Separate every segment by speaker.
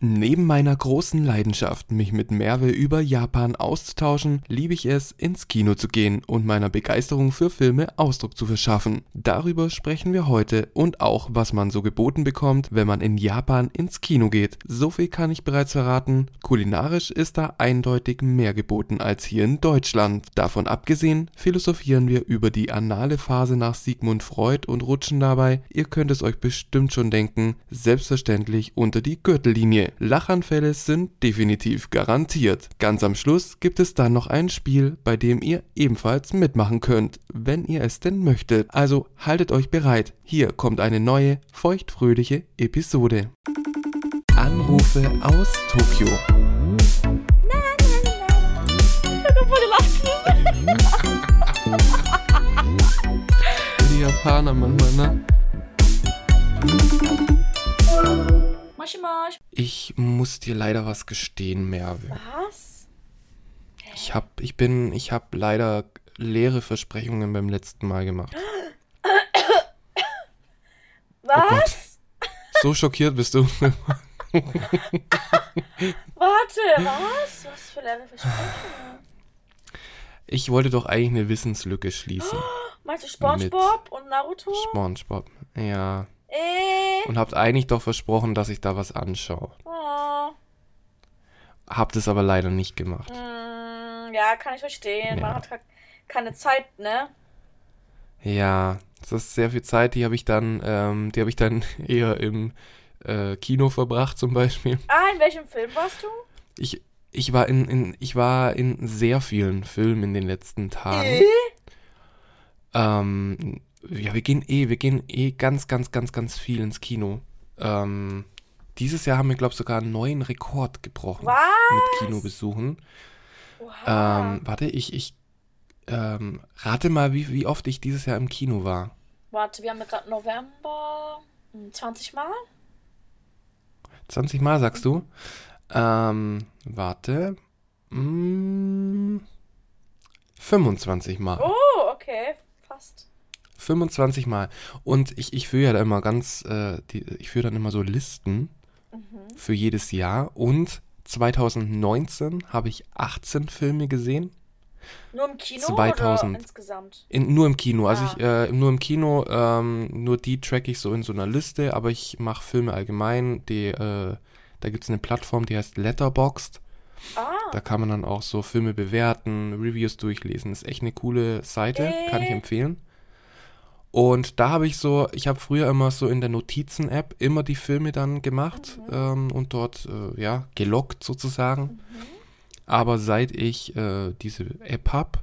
Speaker 1: Neben meiner großen Leidenschaft, mich mit Merve über Japan auszutauschen, liebe ich es, ins Kino zu gehen und meiner Begeisterung für Filme Ausdruck zu verschaffen. Darüber sprechen wir heute und auch, was man so geboten bekommt, wenn man in Japan ins Kino geht. So viel kann ich bereits verraten, kulinarisch ist da eindeutig mehr geboten als hier in Deutschland. Davon abgesehen, philosophieren wir über die anale Phase nach Sigmund Freud und rutschen dabei, ihr könnt es euch bestimmt schon denken, selbstverständlich unter die Gürtellinie. Lachanfälle sind definitiv garantiert. Ganz am Schluss gibt es dann noch ein Spiel, bei dem ihr ebenfalls mitmachen könnt, wenn ihr es denn möchtet. Also haltet euch bereit, hier kommt eine neue, feuchtfröhliche Episode. Anrufe aus Tokio. Die Japaner manchmal, ne?
Speaker 2: Moshi Mosh.
Speaker 1: Ich muss dir leider was gestehen, Merve.
Speaker 2: Was?
Speaker 1: Ich hab, ich bin, ich hab leider leere Versprechungen beim letzten Mal gemacht.
Speaker 2: Was?
Speaker 1: So schockiert bist du.
Speaker 2: Warte, was? Was für leere Versprechungen?
Speaker 1: Ich wollte doch eigentlich eine Wissenslücke schließen.
Speaker 2: Meinst du Spongebob und Naruto?
Speaker 1: SpongeBob. Ja.
Speaker 2: Äh.
Speaker 1: Und habt eigentlich doch versprochen, dass ich da was anschaue.
Speaker 2: Oh.
Speaker 1: Habt es aber leider nicht gemacht.
Speaker 2: Mm, ja, kann ich verstehen.
Speaker 1: Ja.
Speaker 2: Man hat halt keine Zeit, ne?
Speaker 1: Ja, das ist sehr viel Zeit, die habe ich dann, ähm, die habe ich dann eher im äh, Kino verbracht zum Beispiel.
Speaker 2: Ah, in welchem Film warst du?
Speaker 1: Ich, ich war in, in, ich war in sehr vielen Filmen in den letzten Tagen.
Speaker 2: Äh?
Speaker 1: Ähm, ja, wir gehen eh, wir gehen eh ganz, ganz, ganz, ganz viel ins Kino. Ähm, dieses Jahr haben wir, glaube ich, sogar einen neuen Rekord gebrochen
Speaker 2: Was?
Speaker 1: mit Kinobesuchen.
Speaker 2: Oha.
Speaker 1: Ähm, warte, ich, ich ähm, rate mal, wie, wie oft ich dieses Jahr im Kino war.
Speaker 2: Warte, wir haben ja gerade November. Hm, 20 Mal?
Speaker 1: 20 Mal, sagst du? Ähm, warte. Mm, 25 Mal.
Speaker 2: Oh, okay. Fast.
Speaker 1: 25 Mal. Und ich, ich führe ja da immer ganz, äh, die, ich führe dann immer so Listen
Speaker 2: Mhm.
Speaker 1: für jedes Jahr. Und 2019 habe ich 18 Filme gesehen.
Speaker 2: Nur im Kino
Speaker 1: 2000.
Speaker 2: oder insgesamt?
Speaker 1: In, nur im Kino. Also
Speaker 2: Ah.
Speaker 1: ich, äh, nur im Kino, ähm, nur die track ich so in so einer Liste, aber ich mache Filme allgemein. Die, äh, da gibt es eine Plattform, die heißt Letterboxd.
Speaker 2: Ah,
Speaker 1: Da kann man dann auch so Filme bewerten, Reviews durchlesen. Ist echt eine coole Seite, kann ich empfehlen. Und da habe ich so, ich habe früher immer so in der Notizen-App immer die Filme dann gemacht ähm, und dort, äh, ja, gelockt sozusagen. Aber seit ich äh, diese App habe,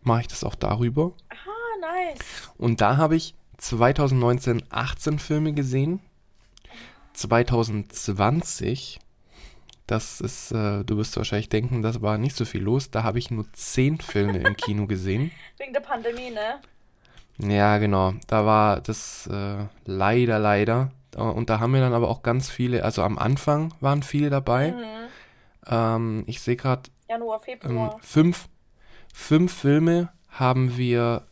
Speaker 1: mache ich das auch darüber.
Speaker 2: ah, nice.
Speaker 1: Und da habe ich 2019 18 Filme gesehen. 2020, das ist, äh, du wirst wahrscheinlich denken, das war nicht so viel los. Da habe ich nur 10 Filme im Kino gesehen.
Speaker 2: Wegen der Pandemie, ne?
Speaker 1: Ja, genau. Da war das äh, leider, leider. Äh, Und da haben wir dann aber auch ganz viele, also am Anfang waren viele dabei.
Speaker 2: Mhm.
Speaker 1: Ähm, ich sehe gerade
Speaker 2: Januar,
Speaker 1: ähm,
Speaker 2: Februar.
Speaker 1: fünf, fünf Filme haben wir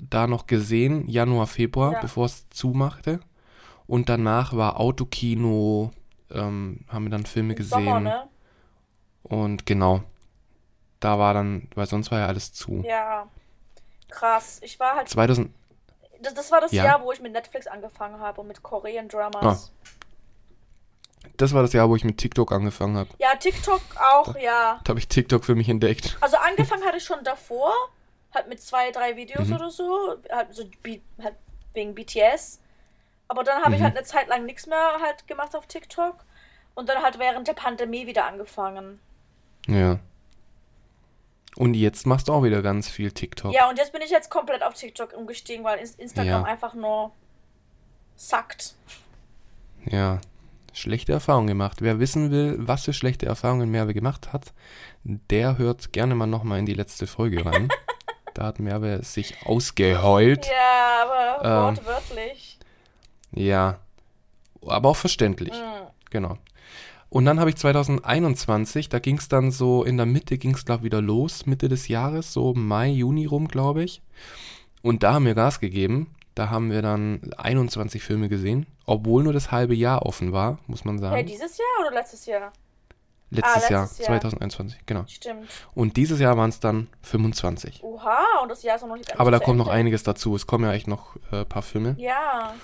Speaker 1: da noch gesehen, Januar, Februar,
Speaker 2: Ja.
Speaker 1: bevor es zumachte. Und danach war Autokino, ähm, haben wir dann Filme
Speaker 2: Im
Speaker 1: gesehen.
Speaker 2: Sommer, ne?
Speaker 1: Und genau, da war dann, weil sonst war ja alles zu.
Speaker 2: Ja. Krass. Ich war halt.
Speaker 1: 2000,
Speaker 2: Das, das war das
Speaker 1: Ja.
Speaker 2: Jahr, wo ich mit Netflix angefangen habe und mit Korean Dramas.
Speaker 1: das war das Jahr, wo ich mit TikTok angefangen habe.
Speaker 2: Ja, TikTok auch, ja.
Speaker 1: Da habe ich TikTok für mich entdeckt.
Speaker 2: Also angefangen hatte ich schon davor, halt mit zwei, drei Videos
Speaker 1: Mhm.
Speaker 2: oder so, halt so halt wegen BTS. Aber dann habe ich
Speaker 1: Mhm.
Speaker 2: halt eine Zeit lang nichts mehr halt gemacht auf TikTok und dann halt während der Pandemie wieder angefangen.
Speaker 1: Ja. Und jetzt machst du auch wieder ganz viel TikTok.
Speaker 2: Ja, und jetzt bin ich jetzt komplett auf TikTok umgestiegen, weil Ins- Instagram
Speaker 1: Ja.
Speaker 2: einfach nur sackt.
Speaker 1: Ja, schlechte Erfahrungen gemacht. Wer wissen will, was für schlechte Erfahrungen Merve gemacht hat, der hört gerne mal nochmal in die letzte Folge rein. da hat Merve sich ausgeheult.
Speaker 2: Ja, aber
Speaker 1: Ähm.
Speaker 2: wortwörtlich.
Speaker 1: Ja, aber auch verständlich.
Speaker 2: Mhm.
Speaker 1: Genau. Und dann habe ich 2021, da ging es dann so, in der Mitte ging es, glaube ich, wieder los, Mitte des Jahres, so Mai, Juni rum, glaube ich. Und da haben wir Gas gegeben. Da haben wir dann 21 Filme gesehen, obwohl nur das halbe Jahr offen war, muss man sagen.
Speaker 2: dieses Jahr oder letztes Jahr?
Speaker 1: letztes,
Speaker 2: ah,
Speaker 1: Jahr,
Speaker 2: letztes Jahr.
Speaker 1: 2021, genau.
Speaker 2: Stimmt.
Speaker 1: Und dieses Jahr waren es dann 25.
Speaker 2: Oha, und das Jahr ist noch nicht ganz
Speaker 1: Aber da kommt noch einiges dazu. Es kommen ja echt noch ein äh, paar Filme.
Speaker 2: Ja.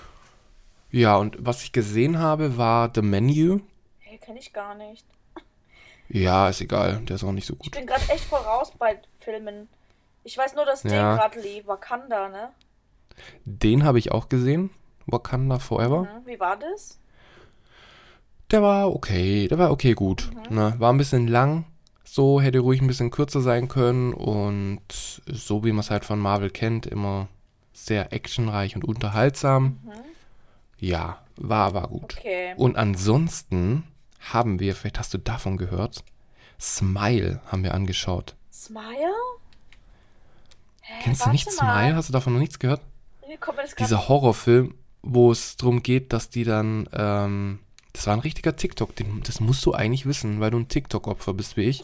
Speaker 1: Ja, und was ich gesehen habe, war The Menu.
Speaker 2: Kenne ich gar nicht.
Speaker 1: Ja, ist egal, der ist auch nicht so
Speaker 2: Ich
Speaker 1: gut.
Speaker 2: bin gerade echt voll raus bei Filmen. Ich weiß nur, dass der
Speaker 1: Ja.
Speaker 2: gerade lief. Wakanda, ne?
Speaker 1: Den habe ich auch gesehen, Wakanda Forever.
Speaker 2: Mhm. Wie war das?
Speaker 1: Der war okay, der war okay gut. Ne? War ein bisschen lang, so hätte ruhig ein bisschen kürzer sein können und so wie man es halt von Marvel kennt, immer sehr actionreich und unterhaltsam. Ja, war, war gut.
Speaker 2: Okay.
Speaker 1: Und ansonsten haben wir, vielleicht hast du davon gehört, Smile haben wir angeschaut.
Speaker 2: Smile? Hä,
Speaker 1: Kennst du nicht
Speaker 2: mal.
Speaker 1: Smile? Hast du davon noch nichts gehört?
Speaker 2: Das grad-
Speaker 1: Dieser Horrorfilm, wo es darum geht, dass die dann, ähm, das war ein richtiger TikTok, den, das musst du eigentlich wissen, weil du ein TikTok-Opfer bist wie ich,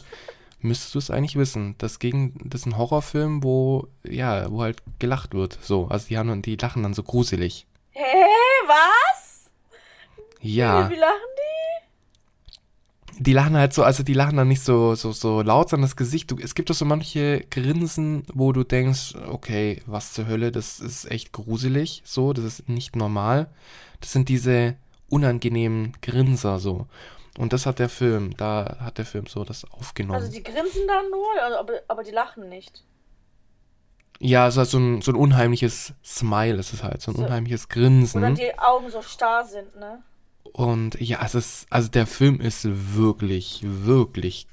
Speaker 1: müsstest du es eigentlich wissen. Das, gegen, das ist ein Horrorfilm, wo, ja, wo halt gelacht wird, so. Also die, haben, die lachen dann so gruselig.
Speaker 2: Hä, was?
Speaker 1: Ja,
Speaker 2: Wie, wie lachen die?
Speaker 1: Die lachen halt so, also die lachen dann nicht so, so, so laut, sondern das Gesicht, du, es gibt doch so manche Grinsen, wo du denkst, okay, was zur Hölle, das ist echt gruselig, so, das ist nicht normal. Das sind diese unangenehmen Grinser, so. Und das hat der Film, da hat der Film so das aufgenommen.
Speaker 2: Also die grinsen dann nur, also, aber, aber die lachen nicht.
Speaker 1: ja, es ist halt so ein, so ein unheimliches Smile, ist es halt, so ein
Speaker 2: So.
Speaker 1: unheimliches Grinsen.
Speaker 2: dann die Augen so starr sind, ne?
Speaker 1: Und ja, es ist, also der Film ist wirklich, wirklich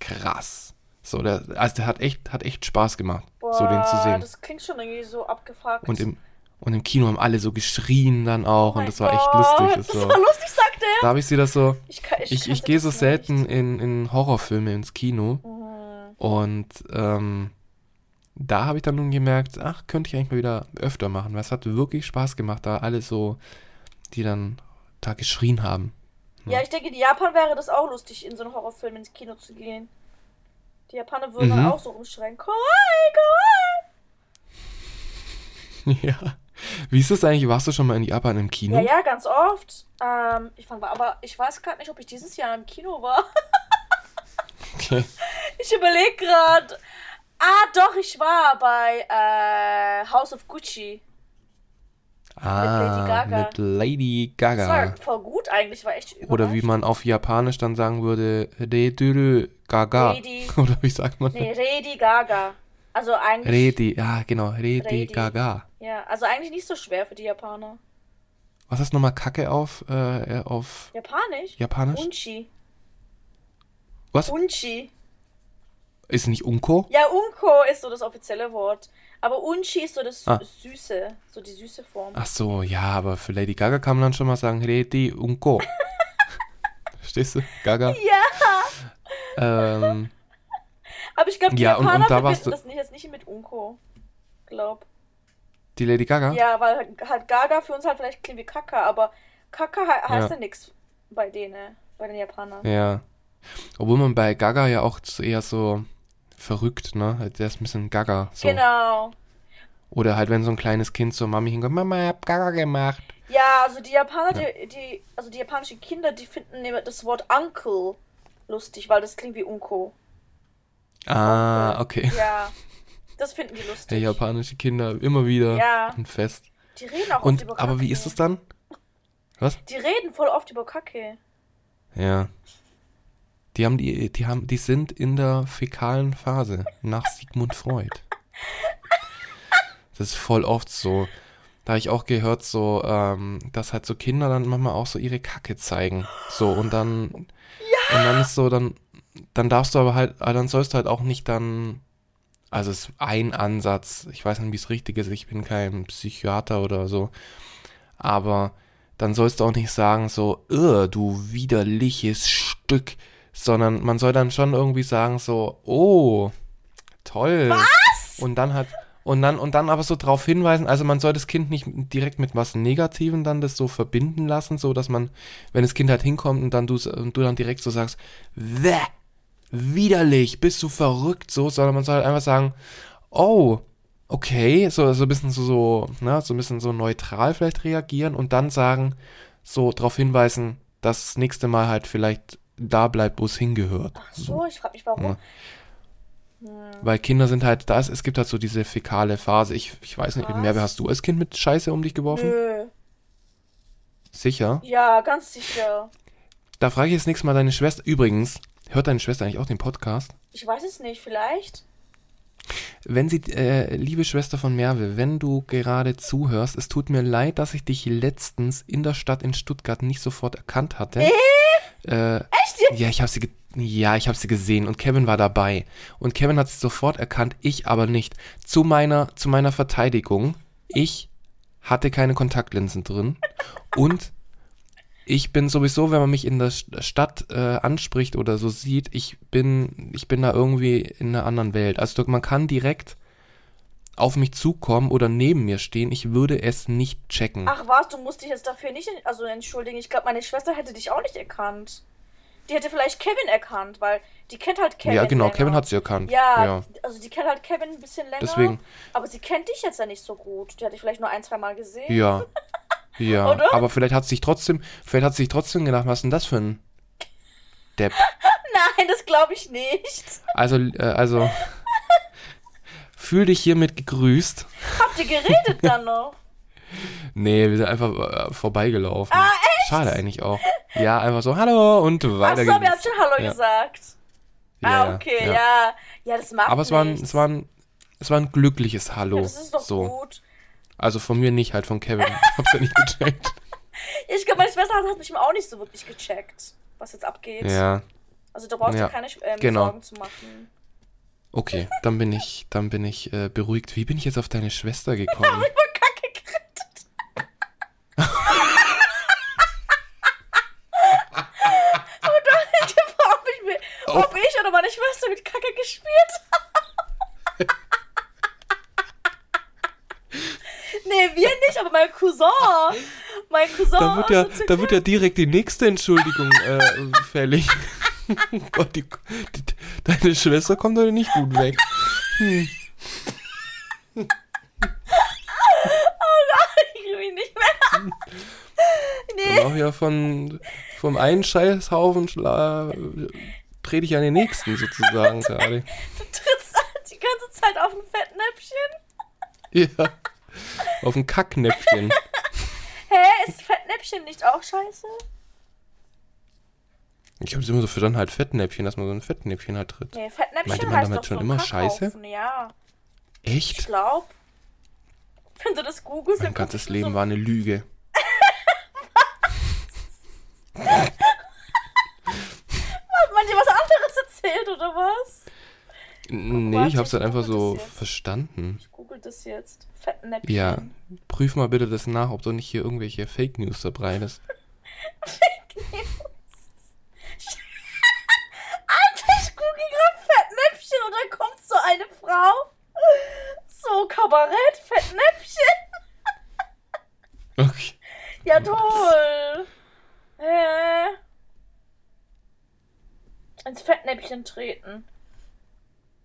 Speaker 1: krass. So, der, also der hat echt, hat echt Spaß gemacht, so den zu sehen.
Speaker 2: das klingt schon irgendwie so abgefuckt.
Speaker 1: Und im, und im Kino haben alle so geschrien dann auch
Speaker 2: Oh
Speaker 1: und das war echt
Speaker 2: Gott,
Speaker 1: lustig.
Speaker 2: Das
Speaker 1: Das so.
Speaker 2: war lustig, sagt er.
Speaker 1: Da habe ich sie das so,
Speaker 2: Ich, kann, ich,
Speaker 1: ich, ich gehe so selten
Speaker 2: nicht.
Speaker 1: in, in Horrorfilme ins Kino
Speaker 2: Mhm.
Speaker 1: und ähm, da habe ich dann nun gemerkt, ach, könnte ich eigentlich mal wieder öfter machen, weil es hat wirklich Spaß gemacht, da alle so, die dann da geschrien haben.
Speaker 2: Ja, ich denke, in Japan wäre das auch lustig, in so einen Horrorfilm ins Kino zu gehen. Die Japaner würden
Speaker 1: Mhm.
Speaker 2: dann auch so rumschreien. Kawaii, kawaii.
Speaker 1: Ja. Wie ist das eigentlich? Warst du schon mal in Japan im Kino?
Speaker 2: Ja, ja, ganz oft. Ähm, ich fand, aber ich weiß gerade nicht, ob ich dieses Jahr im Kino war.
Speaker 1: Okay.
Speaker 2: Ich überlege gerade. Ah, doch, ich war bei äh, House of Gucci.
Speaker 1: Ah,
Speaker 2: Lady Gaga.
Speaker 1: mit Lady
Speaker 2: Das
Speaker 1: Gaga.
Speaker 2: war voll gut eigentlich, war echt
Speaker 1: Oder wie
Speaker 2: überrascht.
Speaker 1: man auf Japanisch dann sagen würde, Reduru Gaga.
Speaker 2: Lady-
Speaker 1: Oder wie sagt man?
Speaker 2: Nee, Lady Gaga. Also eigentlich.
Speaker 1: Redi, ja genau, Redi
Speaker 2: Redi.
Speaker 1: Gaga.
Speaker 2: Ja, also eigentlich nicht so schwer für die Japaner.
Speaker 1: Was heißt nochmal Kacke auf, äh, auf
Speaker 2: Japanisch?
Speaker 1: Japanisch?
Speaker 2: Unchi.
Speaker 1: Was?
Speaker 2: Unchi.
Speaker 1: Ist nicht Unko?
Speaker 2: Ja, Unko ist so das offizielle Wort. Aber Unchi ist so das
Speaker 1: Ah.
Speaker 2: Süße. So die süße Form.
Speaker 1: Ach so, ja, aber für Lady Gaga kann man dann schon mal sagen, Redi Unko. Verstehst du? Gaga.
Speaker 2: Ja,
Speaker 1: Ähm,
Speaker 2: aber ich glaube, die
Speaker 1: Ja, und- und
Speaker 2: Japaner
Speaker 1: da warst du-
Speaker 2: das nicht, jetzt nicht mit Unko. Glaub.
Speaker 1: die Lady Gaga?
Speaker 2: Ja, weil halt, halt Gaga für uns halt vielleicht klingt wie Kaka, aber Kaka he heißt
Speaker 1: Ja.
Speaker 2: ja, nix bei denen, bei den Japanern.
Speaker 1: Ja. Obwohl man bei Gaga ja auch eher so verrückt, ne? Der ist ein bisschen Gaga. So.
Speaker 2: Genau.
Speaker 1: Oder halt, wenn so ein kleines Kind zur Mami hinkommt, Mama, ich hab Gaga gemacht.
Speaker 2: Ja, also die Japaner,
Speaker 1: Ja.
Speaker 2: die, die, also die japanischen Kinder, die finden das Wort Uncle lustig, weil das klingt wie Unko.
Speaker 1: Ah, okay.
Speaker 2: Ja, das finden die lustig.
Speaker 1: Der japanische Kinder immer wieder
Speaker 2: Ja.
Speaker 1: ein Fest.
Speaker 2: Die reden auch oft
Speaker 1: Und,
Speaker 2: über Kacke.
Speaker 1: aber wie ist es dann? Was?
Speaker 2: Die reden voll oft über Kacke.
Speaker 1: Ja. Die haben die, die haben, die sind in der fäkalen Phase nach Sigmund Freud. Das ist voll oft so. Da habe ich auch gehört, so, ähm, dass halt so Kinder dann manchmal auch so ihre Kacke zeigen. So, und dann, und dann ist so, dann, dann darfst du aber halt, dann sollst du halt auch nicht dann, also es ist ein Ansatz, ich weiß nicht, wie es richtig ist, ich bin kein Psychiater oder so, aber dann sollst du auch nicht sagen so, "Ugh, du widerliches Stück, sondern man soll dann schon irgendwie sagen so, oh, toll. Was? Und dann hat und dann und dann aber so drauf hinweisen, also man soll das Kind nicht direkt mit was Negativem dann das so verbinden lassen, so dass man, wenn das Kind halt hinkommt und dann du und du dann direkt so sagst, Wäh, widerlich, bist du verrückt so, sondern man soll halt einfach sagen, oh, okay, so, so ein bisschen so, so, ne, so ein bisschen so neutral vielleicht reagieren und dann sagen, so darauf hinweisen, dass das nächste Mal halt vielleicht da bleibt, wo es hingehört.
Speaker 2: Ach so, ich frag mich warum.
Speaker 1: Ja. Weil Kinder sind halt, da ist, es gibt halt so diese fäkale Phase. Ich, ich weiß nicht? Merve, hast du als Kind mit Scheiße um dich geworfen?
Speaker 2: Nö.
Speaker 1: Sicher?
Speaker 2: Ja, ganz sicher.
Speaker 1: Da frage ich jetzt nächstes Mal deine Schwester. Übrigens, hört deine Schwester eigentlich auch den Podcast?
Speaker 2: Ich weiß es nicht, vielleicht.
Speaker 1: Wenn sie, äh, liebe Schwester von Merve, wenn du gerade zuhörst, es tut mir leid, dass ich dich letztens in der Stadt in Stuttgart nicht sofort erkannt hatte. Äh,
Speaker 2: Echt jetzt?
Speaker 1: ja, ich habe sie, ja, ich habe sie gesehen und Kevin war dabei und Kevin hat sie sofort erkannt, ich aber nicht. Zu meiner, zu meiner Verteidigung, ich hatte keine Kontaktlinsen drin und ich bin sowieso, wenn man mich in der St- Stadt äh, anspricht oder so sieht, ich bin, ich bin da irgendwie in einer anderen Welt. Also man kann direkt auf mich zukommen oder neben mir stehen, ich würde es nicht checken.
Speaker 2: Ach was, du musst dich jetzt dafür nicht also entschuldigen. Ich glaube, meine Schwester hätte dich auch nicht erkannt. Die hätte vielleicht Kevin erkannt, weil die kennt halt Kevin.
Speaker 1: ja, genau,
Speaker 2: länger.
Speaker 1: Kevin hat sie erkannt.
Speaker 2: Ja,
Speaker 1: ja.
Speaker 2: also die kennt halt Kevin ein bisschen länger.
Speaker 1: Deswegen.
Speaker 2: Aber sie kennt dich jetzt ja nicht so gut. Die hat dich vielleicht nur ein, zwei Mal gesehen.
Speaker 1: Ja. Ja,
Speaker 2: Oder?
Speaker 1: aber vielleicht hat sie sich trotzdem, vielleicht hat sie sich trotzdem gedacht, was ist denn das für ein Depp?
Speaker 2: Nein, das glaube ich nicht.
Speaker 1: Also, äh, also, fühl dich hiermit gegrüßt.
Speaker 2: Habt ihr geredet dann noch?
Speaker 1: Nee, wir sind einfach äh, vorbeigelaufen.
Speaker 2: Ah,
Speaker 1: Schade eigentlich auch. Ja, einfach so, hallo und
Speaker 2: Ach
Speaker 1: weiter
Speaker 2: so, wir haben schon Hallo
Speaker 1: Ja.
Speaker 2: gesagt.
Speaker 1: Ja,
Speaker 2: ah, okay, ja. ja. das macht
Speaker 1: Aber es war, ein, es, war ein, es war ein glückliches Hallo.
Speaker 2: ja, das ist doch
Speaker 1: so.
Speaker 2: gut.
Speaker 1: Also von mir nicht, halt von Kevin. Ich hab's ja nicht gecheckt.
Speaker 2: Ich glaube, meine Schwester hat, mich auch nicht so wirklich gecheckt, was jetzt abgeht.
Speaker 1: Ja,
Speaker 2: Also da brauchst du
Speaker 1: Ja,
Speaker 2: keine ähm,
Speaker 1: genau.
Speaker 2: Sorgen zu machen.
Speaker 1: Okay, dann bin ich, dann bin ich äh, beruhigt. Wie bin ich jetzt auf deine Schwester gekommen?
Speaker 2: Ich war kacke gerettet. Und dann ich gefragt, ob, ich, mir-
Speaker 1: Oh.
Speaker 2: ob ich oder meine Schwester mit Kacke gespielt haben. nee, wir nicht, aber mein Cousin. Mein Cousin.
Speaker 1: Da wird ja, da wird ja direkt die nächste Entschuldigung äh, fällig. Gott, die, die, deine Schwester kommt heute nicht gut weg. Hm.
Speaker 2: Ich krieg mich nicht mehr. Nee,
Speaker 1: Auch ja von vom einen Scheißhaufen trete ich an den nächsten sozusagen gerade.
Speaker 2: du trittst halt die ganze Zeit auf ein Fettnäpfchen.
Speaker 1: Ja. Auf ein Kacknäpfchen.
Speaker 2: Hä, ist Fettnäpfchen nicht auch scheiße?
Speaker 1: Ich habe es immer so verstanden, halt Fettnäpfchen, dass man so ein Fettnäpfchen halt tritt.
Speaker 2: Nee, Fettnäpfchen
Speaker 1: Meinte man damit schon
Speaker 2: so
Speaker 1: immer
Speaker 2: Kackhaufen, Ja, ich
Speaker 1: Echt?
Speaker 2: glaub. Wenn du das googelst,
Speaker 1: Mein
Speaker 2: dann
Speaker 1: ganzes
Speaker 2: so-
Speaker 1: Leben war eine Lüge.
Speaker 2: Hat man dir was anderes erzählt, oder was?
Speaker 1: Nee,
Speaker 2: warte,
Speaker 1: ich hab's
Speaker 2: ich
Speaker 1: halt einfach so verstanden.
Speaker 2: Ich google das jetzt. Fettnäpfchen.
Speaker 1: Ja, prüf mal bitte das nach, ob du nicht hier irgendwelche Fake News verbreitest.
Speaker 2: Alter, ich google gerade Fettnäpfchen und dann kommt so eine Frau. So, Kabarett, Fettnäpfchen.
Speaker 1: Okay.
Speaker 2: Ja, toll. Hä? Ins Fettnäpfchen treten.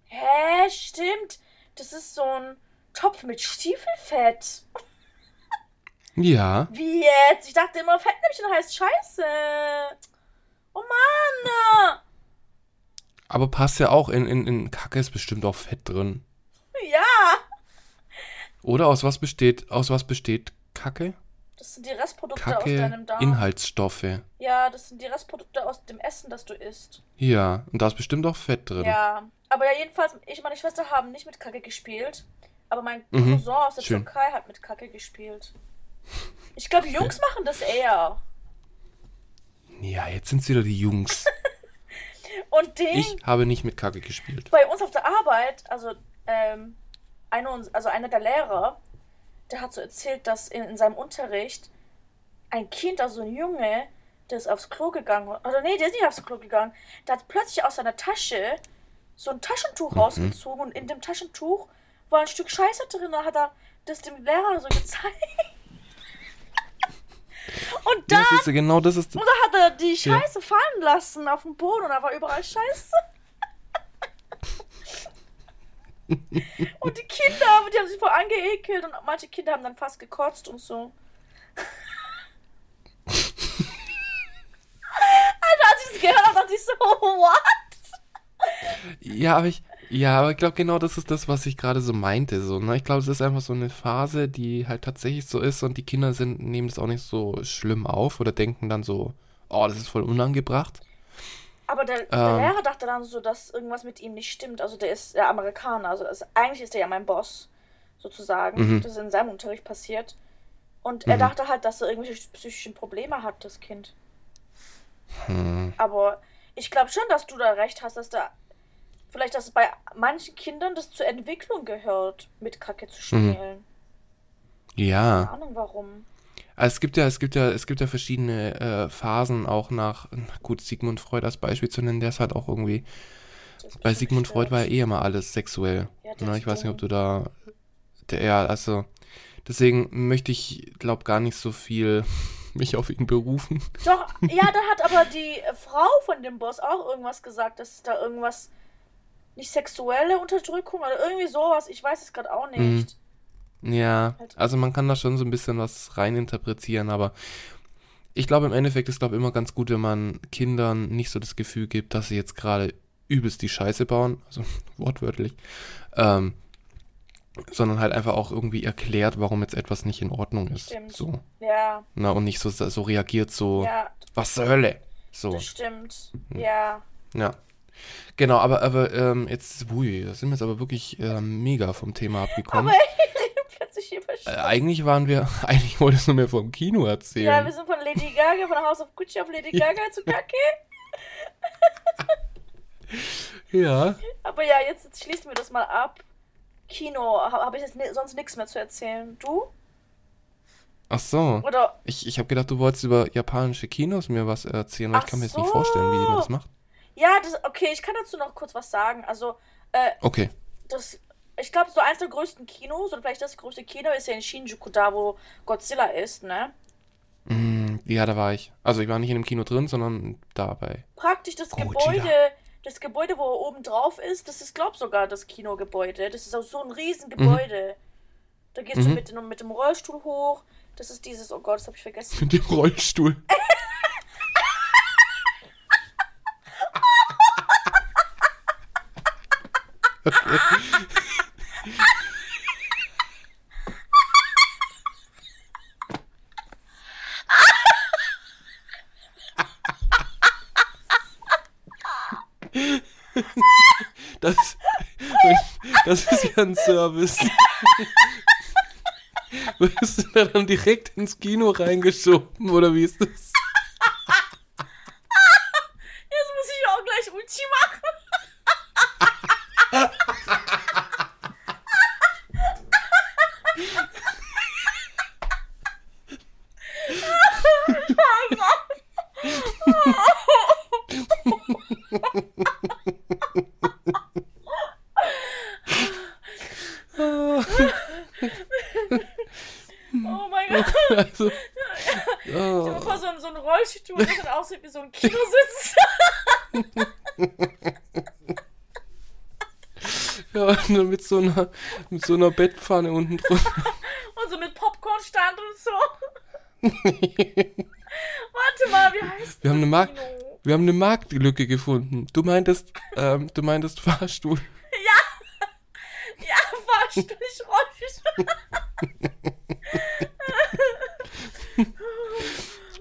Speaker 2: Hä, stimmt. Das ist so ein Topf mit Stiefelfett.
Speaker 1: Ja,
Speaker 2: Wie jetzt? Ich dachte immer, Fettnäpfchen heißt Scheiße. Oh Mann.
Speaker 1: aber passt ja auch in, in, in Kacke ist bestimmt auch Fett drin. Oder aus was besteht, aus was besteht Kacke?
Speaker 2: Das sind die Restprodukte aus
Speaker 1: Kacke,
Speaker 2: deinem Darm.
Speaker 1: Inhaltsstoffe.
Speaker 2: Ja, das sind die Restprodukte aus dem Essen, das du isst.
Speaker 1: Ja, und da ist bestimmt auch Fett drin.
Speaker 2: Ja. Aber ja, jedenfalls, ich und meine Schwester haben nicht mit Kacke gespielt. Aber mein
Speaker 1: Mhm.
Speaker 2: Cousin aus der
Speaker 1: Schön.
Speaker 2: Türkei hat mit Kacke gespielt. Ich glaube, Jungs machen das eher.
Speaker 1: Ja, jetzt sind's wieder die Jungs.
Speaker 2: Und den
Speaker 1: Ich habe nicht mit Kacke gespielt.
Speaker 2: bei uns auf der Arbeit, also ähm, einer, also einer der Lehrer, der hat so erzählt, dass in, in seinem Unterricht ein Kind, also ein Junge, der ist aufs Klo gegangen. Oder nee, der ist nicht aufs Klo gegangen. Der hat plötzlich aus seiner Tasche so ein Taschentuch rausgezogen und in dem Taschentuch war ein Stück Scheiße drin. Da hat er das dem Lehrer so gezeigt. Und da,
Speaker 1: Ja, genau das ist.
Speaker 2: und da hat er die Scheiße fallen lassen auf den Boden und da war überall Scheiße. Und die Kinder, die haben sich voll angeekelt und manche Kinder haben dann fast gekotzt und so. Alter, als ich das gehört habe, dachte ich so, what?
Speaker 1: Ja, aber ich, ja, ich glaube, genau das ist das, was ich gerade so meinte. So, ne? Ich glaube, es ist einfach so eine Phase, die halt tatsächlich so ist und die Kinder sind, nehmen das auch nicht so schlimm auf oder denken dann so, oh, das ist voll unangebracht.
Speaker 2: Aber der, der
Speaker 1: Ähm.
Speaker 2: Lehrer dachte dann so, dass irgendwas mit ihm nicht stimmt. Also der ist der Amerikaner. Also es, eigentlich ist er ja mein Boss, sozusagen.
Speaker 1: Mhm.
Speaker 2: Das ist in seinem Unterricht passiert. Und er
Speaker 1: Mhm.
Speaker 2: dachte halt, dass er irgendwelche psychischen Probleme hat, das Kind.
Speaker 1: Hm.
Speaker 2: Aber ich glaube schon, dass du da recht hast, dass da vielleicht, dass bei manchen Kindern das zur Entwicklung gehört, mit Kacke zu
Speaker 1: Mhm.
Speaker 2: spielen.
Speaker 1: Ja.
Speaker 2: Keine Ahnung warum.
Speaker 1: Also es gibt ja, es gibt ja, es gibt ja verschiedene äh, Phasen auch nach, na gut, Sigmund Freud als Beispiel zu nennen, der ist halt auch irgendwie, bei Sigmund Freud war ja eh immer alles sexuell.
Speaker 2: Ja,
Speaker 1: Ne? Ich weiß nicht, ob du da, der, ja, also, deswegen möchte ich, glaube gar nicht so viel mich auf ihn berufen.
Speaker 2: Doch, ja, da hat aber die Frau von dem Boss auch irgendwas gesagt, dass es da irgendwas nicht sexuelle Unterdrückung oder irgendwie sowas, ich weiß es gerade auch
Speaker 1: Mhm.
Speaker 2: nicht.
Speaker 1: Ja,
Speaker 2: Halt.
Speaker 1: also man kann da schon so ein bisschen was reininterpretieren, aber ich glaube im Endeffekt ist glaube immer ganz gut, wenn man Kindern nicht so das Gefühl gibt, dass sie jetzt gerade übelst die Scheiße bauen, also wortwörtlich, ähm, sondern halt einfach auch irgendwie erklärt, warum jetzt etwas nicht in Ordnung ist.
Speaker 2: Stimmt.
Speaker 1: So,
Speaker 2: Ja,
Speaker 1: na und nicht so, so reagiert so,
Speaker 2: ja,
Speaker 1: was zur Hölle? So,
Speaker 2: das stimmt.
Speaker 1: Hm.
Speaker 2: Ja.
Speaker 1: ja. Genau, aber, aber ähm, jetzt, ui, da sind wir jetzt aber wirklich ähm, mega vom Thema abgekommen.
Speaker 2: Aber
Speaker 1: Äh, eigentlich waren wir, eigentlich wolltest du mir vom Kino erzählen.
Speaker 2: Ja, wir sind von Lady Gaga, von House of Gucci auf Lady Gaga zu Kacke.
Speaker 1: Ja.
Speaker 2: Aber ja, jetzt, jetzt schließen wir das mal ab. Kino, ha- habe ich jetzt sonst nichts mehr zu erzählen. Du?
Speaker 1: Ach so.
Speaker 2: Oder
Speaker 1: Ich, ich habe gedacht, du wolltest über japanische Kinos mir was erzählen, weil ich kann mir jetzt nicht
Speaker 2: so.
Speaker 1: vorstellen, wie man das macht.
Speaker 2: Ja, das, okay, ich kann dazu noch kurz was sagen. Also, äh,
Speaker 1: Okay.
Speaker 2: das, ich glaube, so eins der größten Kinos, oder vielleicht das größte Kino, ist ja in Shinjuku, da wo Godzilla ist, ne?
Speaker 1: Mm, ja, da war ich. Also ich war nicht in dem Kino drin, sondern dabei.
Speaker 2: Praktisch das
Speaker 1: Godzilla.
Speaker 2: Gebäude, das Gebäude, wo er oben drauf ist, das ist, glaub sogar das Kinogebäude. Das ist auch so ein Riesengebäude. Da gehst du
Speaker 1: Mhm.
Speaker 2: mit, dem- mit dem Rollstuhl hoch. Das ist dieses, oh Gott, das habe ich vergessen.
Speaker 1: Mit dem Rollstuhl. Das, das ist ja ein Service. Wirst du da dann direkt ins Kino reingeschoben oder wie ist das?
Speaker 2: Jetzt muss ich auch gleich Uchi machen. Oh mein Gott.
Speaker 1: Also,
Speaker 2: Stell dir
Speaker 1: oh,
Speaker 2: vor, so ein, so ein Rollstuhl, das dann aussieht wie so ein Kinositz.
Speaker 1: ja, und dann mit so einer, mit so einer Bettpfanne unten drunter.
Speaker 2: Und so mit Popcornstand und so. Warte mal, wie heißt
Speaker 1: Wir haben eine
Speaker 2: das
Speaker 1: Mark
Speaker 2: Kino?
Speaker 1: wir haben eine Marktlücke gefunden. Du meintest, ähm, du meintest Fahrstuhl.
Speaker 2: Ja, Fahrstuhl, nicht Rollstuhl.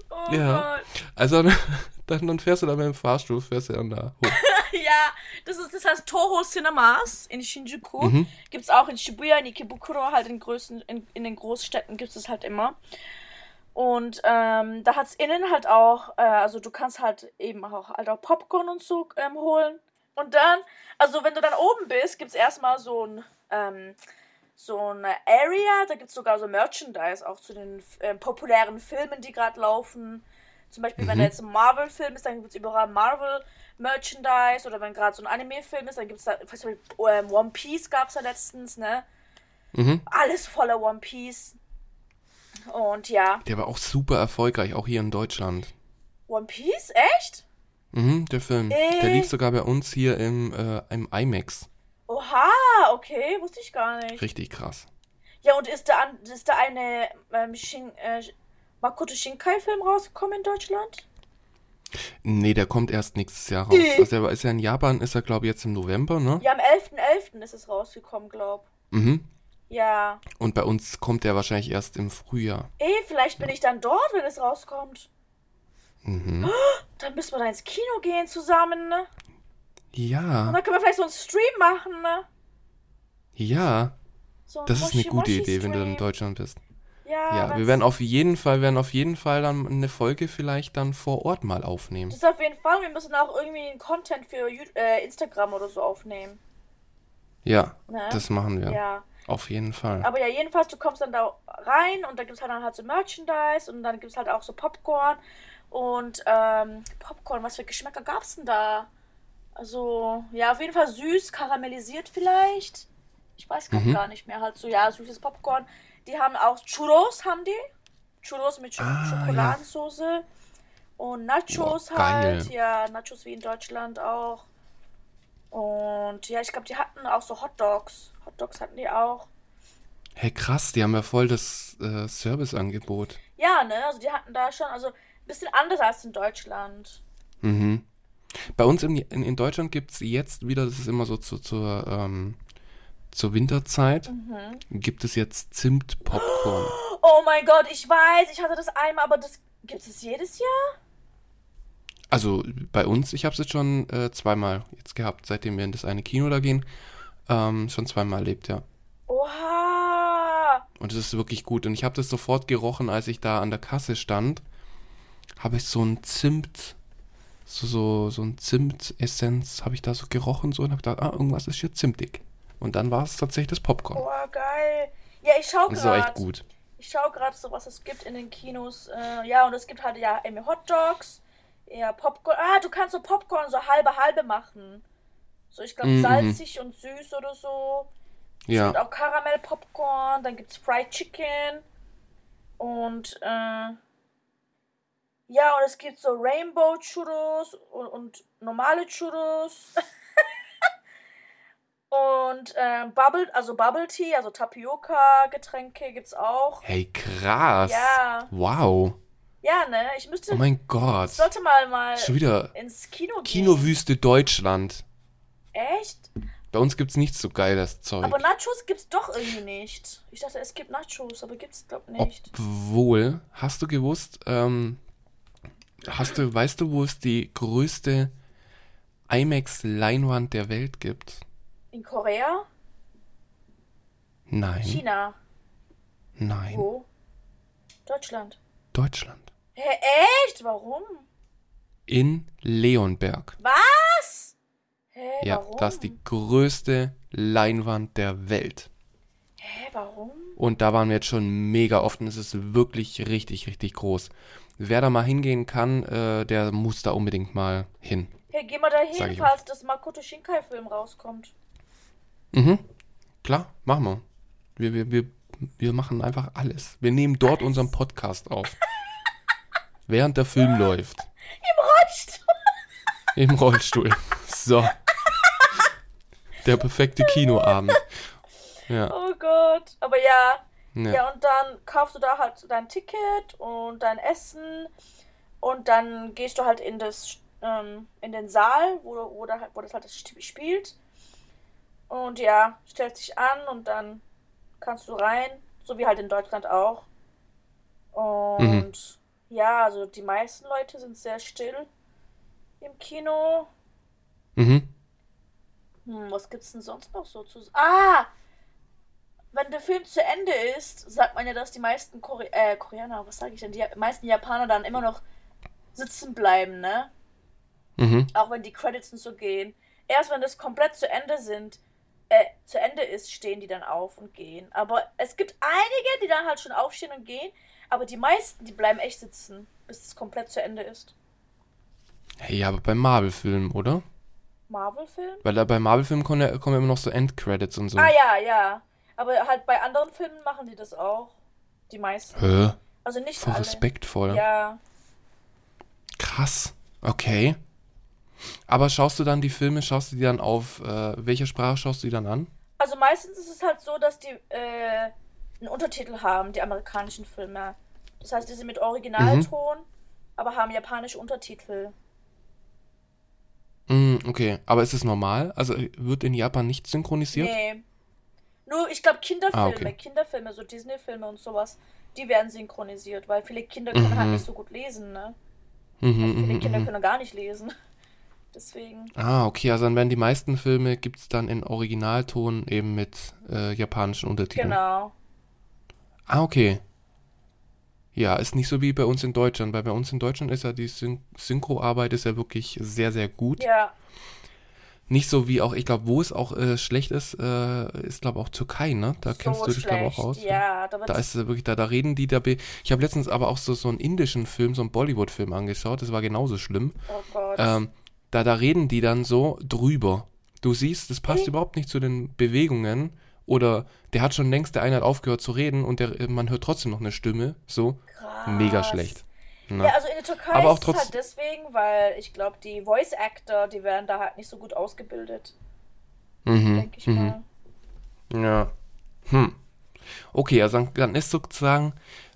Speaker 2: oh
Speaker 1: Ja.
Speaker 2: Gott.
Speaker 1: Also dann, dann fährst du da mit dem Fahrstuhl, fährst du dann da hoch.
Speaker 2: Ja, das ist das heißt Toho Cinemas in Shinjuku.
Speaker 1: Mhm.
Speaker 2: Gibt's auch in Shibuya, in Ikebukuro, halt in, größten, in, in den Großstädten gibt es halt immer. Und ähm, da hat's innen halt auch, äh, also du kannst halt eben auch, halt auch Popcorn und so ähm, holen. Und dann, also wenn du dann oben bist, gibt's erstmal so ein, ähm, so eine Area, da gibt's sogar so Merchandise auch zu den ähm, populären Filmen, die gerade laufen. Zum Beispiel, wenn
Speaker 1: Mhm.
Speaker 2: da jetzt ein Marvel-Film ist, dann gibt's überall Marvel-Merchandise. Oder wenn gerade so ein Anime-Film ist, dann gibt's da, zum Beispiel ähm, One Piece gab's ja letztens, ne?
Speaker 1: Mhm.
Speaker 2: Alles voller One Piece. Und ja,
Speaker 1: Der war auch super erfolgreich, auch hier in Deutschland.
Speaker 2: One Piece? Echt?
Speaker 1: Mhm, der Film.
Speaker 2: Äh.
Speaker 1: Der lief sogar bei uns hier im, äh, im IMAX.
Speaker 2: Oha, okay, wusste ich gar nicht.
Speaker 1: Richtig krass.
Speaker 2: Ja, und ist da, ist da eine ähm, Shin, äh, Makoto Shinkai-Film rausgekommen in Deutschland?
Speaker 1: Nee, der kommt erst nächstes Jahr raus.
Speaker 2: Äh.
Speaker 1: Also er ist ja in Japan, ist er glaube ich jetzt im November, ne?
Speaker 2: Ja, am 11.11. ist es rausgekommen, glaub.
Speaker 1: Mhm.
Speaker 2: Ja.
Speaker 1: Und bei uns kommt der wahrscheinlich erst im Frühjahr.
Speaker 2: Ey, vielleicht bin ich dann dort, wenn es rauskommt.
Speaker 1: Mhm.
Speaker 2: Dann müssen wir da ins Kino gehen zusammen, ne? Und
Speaker 1: Ja,
Speaker 2: dann können wir vielleicht so einen Stream machen, ne?
Speaker 1: ja.
Speaker 2: So
Speaker 1: Das ist eine gute
Speaker 2: Moshi-Moshi-Stream.
Speaker 1: Idee, wenn du dann in Deutschland bist.
Speaker 2: Ja,
Speaker 1: Ja, wir werden auf jeden Fall, werden auf jeden Fall dann eine Folge vielleicht dann vor Ort mal aufnehmen.
Speaker 2: Das ist auf jeden Fall. Wir müssen auch irgendwie einen Content für äh, Instagram oder so aufnehmen.
Speaker 1: Ja,
Speaker 2: Ne?
Speaker 1: das machen wir.
Speaker 2: Ja.
Speaker 1: Auf jeden Fall.
Speaker 2: Aber ja, jedenfalls, du kommst dann da rein und da gibt es halt dann halt so Merchandise und dann gibt es halt auch so Popcorn. Und ähm, Popcorn, was für Geschmäcker gab es denn da? Also, ja, auf jeden Fall süß, karamellisiert vielleicht. Ich weiß
Speaker 1: Mhm.
Speaker 2: gar nicht mehr. Halt so, ja, süßes Popcorn. Die haben auch Churros, haben die. Churros mit Sch
Speaker 1: Ah, ja.
Speaker 2: Schokoladensauce. Und Nachos
Speaker 1: Boah, geil.
Speaker 2: halt. Ja, Nachos wie in Deutschland auch. Und ja, ich glaube, die hatten auch so Hot Dogs. Hot Dogs hatten die auch.
Speaker 1: Hey, krass, die haben ja voll das äh, Serviceangebot.
Speaker 2: Ja, ne? Also die hatten da schon, also ein bisschen anders als in Deutschland.
Speaker 1: Mhm. Bei uns in, in, in Deutschland gibt es jetzt wieder, das ist immer so zu, zur, ähm, zur Winterzeit,
Speaker 2: Mhm.
Speaker 1: gibt es jetzt Zimt-Popcorn.
Speaker 2: Oh mein Gott, ich weiß, ich hatte das einmal, aber das gibt es jedes Jahr?
Speaker 1: Also bei uns, ich habe es jetzt schon äh, zweimal jetzt gehabt, seitdem wir in das eine Kino da gehen. Ähm, schon zweimal erlebt, ja.
Speaker 2: Oha!
Speaker 1: Und es ist wirklich gut. Und ich habe das sofort gerochen, als ich da an der Kasse stand. Habe ich so ein Zimt, so, so, so ein Zimt-Essenz, habe ich da so gerochen so und habe gedacht, ah, irgendwas ist hier zimtig. Und dann war es tatsächlich das Popcorn.
Speaker 2: Oh, geil. Ja, ich schau
Speaker 1: Und das war echt
Speaker 2: gerade.
Speaker 1: gut.
Speaker 2: Ich schau gerade so, was es gibt in den Kinos. Äh, ja, und es gibt halt ja eben Hot Dogs, ja, Popcorn. Ah, du kannst so Popcorn so halbe halbe machen. So, ich glaube,
Speaker 1: Mhm.
Speaker 2: salzig und süß oder so. Es
Speaker 1: Ja.
Speaker 2: gibt auch Karamell-Popcorn, dann gibt's Fried Chicken und äh, ja, und es gibt so Rainbow Churros und, und normale Churros. und äh, Bubble, also Bubble Tea, also Tapioca-Getränke gibt's auch.
Speaker 1: Hey, krass.
Speaker 2: Ja.
Speaker 1: Wow.
Speaker 2: Ja, ne? Ich müsste,
Speaker 1: Oh mein Gott.
Speaker 2: ich sollte mal mal
Speaker 1: Schon wieder
Speaker 2: ins Kino gehen.
Speaker 1: Kinowüste Deutschland.
Speaker 2: Echt?
Speaker 1: Bei uns gibt's nichts so geiles Zeug.
Speaker 2: Aber Nachos gibt's doch irgendwie nicht. Ich dachte, es gibt Nachos, aber gibt's glaub nicht.
Speaker 1: Obwohl, hast du gewusst, ähm, hast du, weißt du, wo es die größte IMAX-Leinwand der Welt gibt?
Speaker 2: In Korea?
Speaker 1: Nein.
Speaker 2: China?
Speaker 1: Nein.
Speaker 2: Wo? Deutschland.
Speaker 1: Deutschland.
Speaker 2: Hä, echt? Warum?
Speaker 1: In Leonberg.
Speaker 2: Was? Hä,
Speaker 1: Ja,
Speaker 2: warum?
Speaker 1: das ist die größte Leinwand der Welt.
Speaker 2: Hä, warum?
Speaker 1: Und da waren wir jetzt schon mega oft und es ist wirklich richtig, richtig groß. Wer da mal hingehen kann, äh, der muss da unbedingt mal hin.
Speaker 2: Hey, geh mal da hin, falls das Makoto Shinkai-Film rauskommt.
Speaker 1: Mhm. Klar, machen wir. Wir, wir, wir, wir machen einfach alles. Wir nehmen dort unseren Podcast auf. Während der Film läuft.
Speaker 2: Im Rollstuhl.
Speaker 1: Im Rollstuhl. So. Der perfekte Kinoabend. Ja.
Speaker 2: Oh Gott. Aber ja,
Speaker 1: ja.
Speaker 2: Ja, und dann kaufst du da halt dein Ticket und dein Essen und dann gehst du halt in das ähm, in den Saal, wo, wo, da, wo das halt das spielt. Und ja, stellst dich an und dann kannst du rein, so wie halt in Deutschland auch. Und ja, also die meisten Leute sind sehr still im Kino.
Speaker 1: Mhm.
Speaker 2: Hm, was gibt's denn sonst noch so zu Ah! Wenn der Film zu Ende ist, sagt man ja, dass die meisten Kore äh, Koreaner, was sage ich denn, die meisten Japaner dann immer noch sitzen bleiben, ne?
Speaker 1: Mhm.
Speaker 2: Auch wenn die Credits und so gehen. Erst wenn das komplett zu Ende sind, äh, zu Ende ist, stehen die dann auf und gehen. Aber es gibt einige, die dann halt schon aufstehen und gehen, aber die meisten, die bleiben echt sitzen, bis es komplett zu Ende ist.
Speaker 1: Hey, aber bei Marvel-Filmen, oder?
Speaker 2: Marvel-Film?
Speaker 1: Weil da bei Marvel-Filmen kommen ja, kommen ja immer noch so Endcredits und so.
Speaker 2: Ah ja, ja. Aber halt bei anderen Filmen machen die das auch. Die meisten.
Speaker 1: Hä?
Speaker 2: Also nicht
Speaker 1: Voll
Speaker 2: alle.
Speaker 1: respektvoll.
Speaker 2: Ja.
Speaker 1: Krass. Okay. Aber schaust du dann die Filme, schaust du die dann auf, äh, welcher Sprache schaust du die dann an?
Speaker 2: Also meistens ist es halt so, dass die äh, einen Untertitel haben, die amerikanischen Filme. Das heißt, die sind mit Originalton, mhm. aber haben japanische Untertitel.
Speaker 1: Mm, okay, aber ist es normal? Also wird in Japan nicht synchronisiert? Nee.
Speaker 2: Nur, ich glaube, Kinderfilme, ah, okay. Kinderfilme, so Disney-Filme und sowas, die werden synchronisiert, weil viele Kinder können halt mhm. halt nicht so gut lesen, ne? Mhm, also viele mhm, Kinder mhm. können gar nicht lesen. Deswegen.
Speaker 1: Ah, okay, also dann werden die meisten Filme gibt es dann in Originalton eben mit äh, japanischen Untertiteln. Genau. Ah, okay. Ja, ist nicht so wie bei uns in Deutschland, weil bei uns in Deutschland ist ja die Syn Synchroarbeit ist ja wirklich sehr, sehr gut. Ja. Nicht so wie auch, ich glaube, wo es auch äh, schlecht ist, äh, ist glaube auch Türkei, ne? Da so kennst du dich glaube auch aus. Ja, da, da ist wirklich, da, da reden die da. Ich habe letztens aber auch so, so einen indischen Film, so einen Bollywood-Film angeschaut, das war genauso schlimm. Oh Gott. Ähm, da, da reden die dann so drüber. Du siehst, das passt hey. überhaupt nicht zu den Bewegungen. Oder der hat schon längst, der eine hat aufgehört zu reden und der, man hört trotzdem noch eine Stimme. So. Krass. Mega schlecht.
Speaker 2: Na. Ja, also in der Türkei Aber auch ist es halt deswegen, weil ich glaube, die Voice Actor, die werden da halt nicht so gut ausgebildet. Mhm. Denke ich mhm.
Speaker 1: mal. Ja. Hm. Okay, also dann ist sozusagen,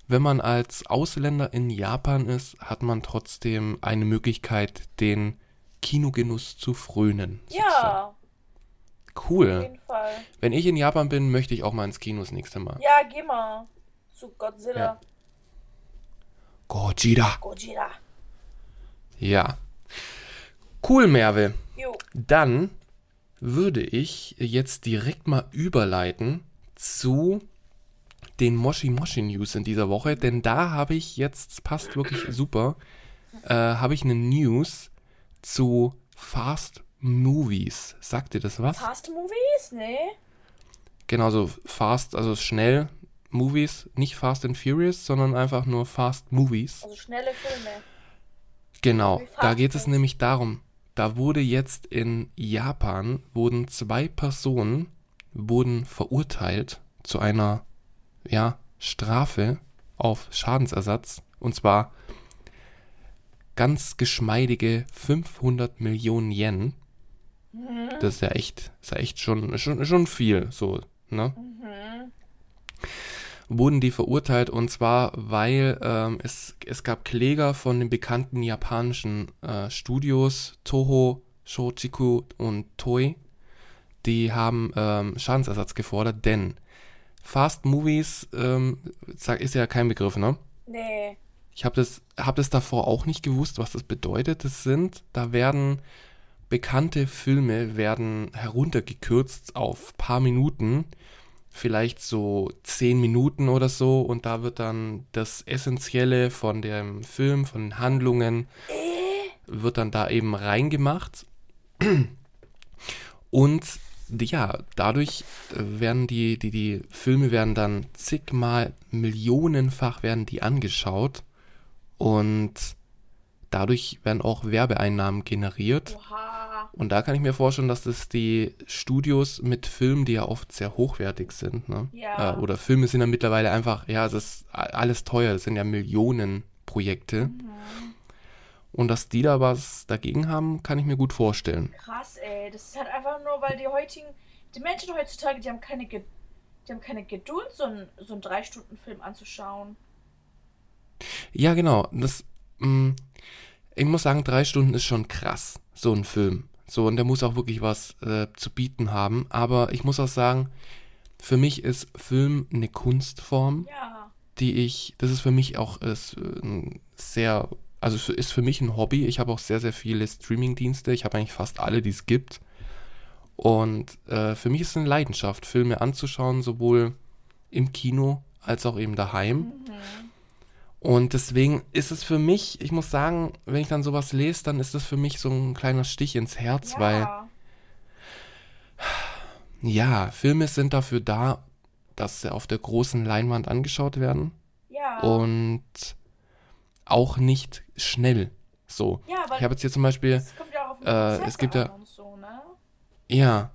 Speaker 1: wenn man als Ausländer in Japan ist, hat man trotzdem eine Möglichkeit, den Kinogenuss zu frönen. Sozusagen. Ja. Cool. Auf jeden Fall. Wenn ich in Japan bin, möchte ich auch mal ins Kino das nächste Mal.
Speaker 2: Ja, geh mal. Zu Godzilla. Ja.
Speaker 1: Gojira. Gojira. Ja. Cool, Merve. Jo. Dann würde ich jetzt direkt mal überleiten zu den Moshi Moshi News in dieser Woche, denn da habe ich jetzt, passt wirklich super, äh, habe ich eine News zu Fast Movies. Sagt dir das was?
Speaker 2: Fast Movies? Nee.
Speaker 1: Genau, so Fast, also schnell Movies, nicht Fast and Furious, sondern einfach nur Fast Movies.
Speaker 2: Also schnelle Filme.
Speaker 1: Genau, da geht es nämlich darum, da wurde jetzt in Japan, wurden zwei Personen, wurden verurteilt zu einer, ja, Strafe auf Schadensersatz. Und zwar ganz geschmeidige 500 Millionen Yen. Das ist ja echt, ist ja echt schon, schon, schon viel, so, ne? Mhm. Wurden die verurteilt und zwar, weil ähm, es, es gab Kläger von den bekannten japanischen äh, Studios Toho, Shochiku und Toei, die haben ähm, Schadensersatz gefordert, denn Fast Movies ähm, ist ja kein Begriff, ne? Nee. Ich habe das, hab das davor auch nicht gewusst, was das bedeutet. Das sind, da werden bekannte Filme werden heruntergekürzt auf paar Minuten, vielleicht so zehn Minuten oder so, und da wird dann das Essentielle von dem Film, von den Handlungen, wird dann da eben reingemacht. Und ja, dadurch werden die, die, die Filme werden dann zigmal, millionenfach werden die angeschaut und dadurch werden auch Werbeeinnahmen generiert. Oha. Und da kann ich mir vorstellen, dass das die Studios mit Filmen, die ja oft sehr hochwertig sind, ne? ja. Äh, oder Filme sind ja mittlerweile einfach, ja, es ist alles teuer, das sind ja Millionenprojekte. Mhm. Und dass die da was dagegen haben, kann ich mir gut vorstellen.
Speaker 2: Krass, ey. Das ist halt einfach nur, weil die heutigen, die Menschen heutzutage, die haben keine, die haben keine Geduld, so einen, so einen Drei-Stunden-Film anzuschauen.
Speaker 1: Ja, genau. Das, mh, mm, ich muss sagen, drei Stunden ist schon krass, so ein Film. So, und der muss auch wirklich was äh, zu bieten haben. Aber ich muss auch sagen, für mich ist Film eine Kunstform, ja. die ich, das ist für mich auch ist, äh, sehr, also ist für mich ein Hobby. Ich habe auch sehr, sehr viele Streaming-Dienste. Ich habe eigentlich fast alle, die es gibt. Und äh, für mich ist es eine Leidenschaft, Filme anzuschauen, sowohl im Kino als auch eben daheim. Mhm. Und deswegen ist es für mich, ich muss sagen, wenn ich dann sowas lese, dann ist das für mich so ein kleiner Stich ins Herz, ja. weil ja, Filme sind dafür da, dass sie auf der großen Leinwand angeschaut werden. Ja. Und auch nicht schnell. So. Ja, ich habe jetzt hier zum Beispiel. Ja äh, es gibt ja. So, ne? Ja.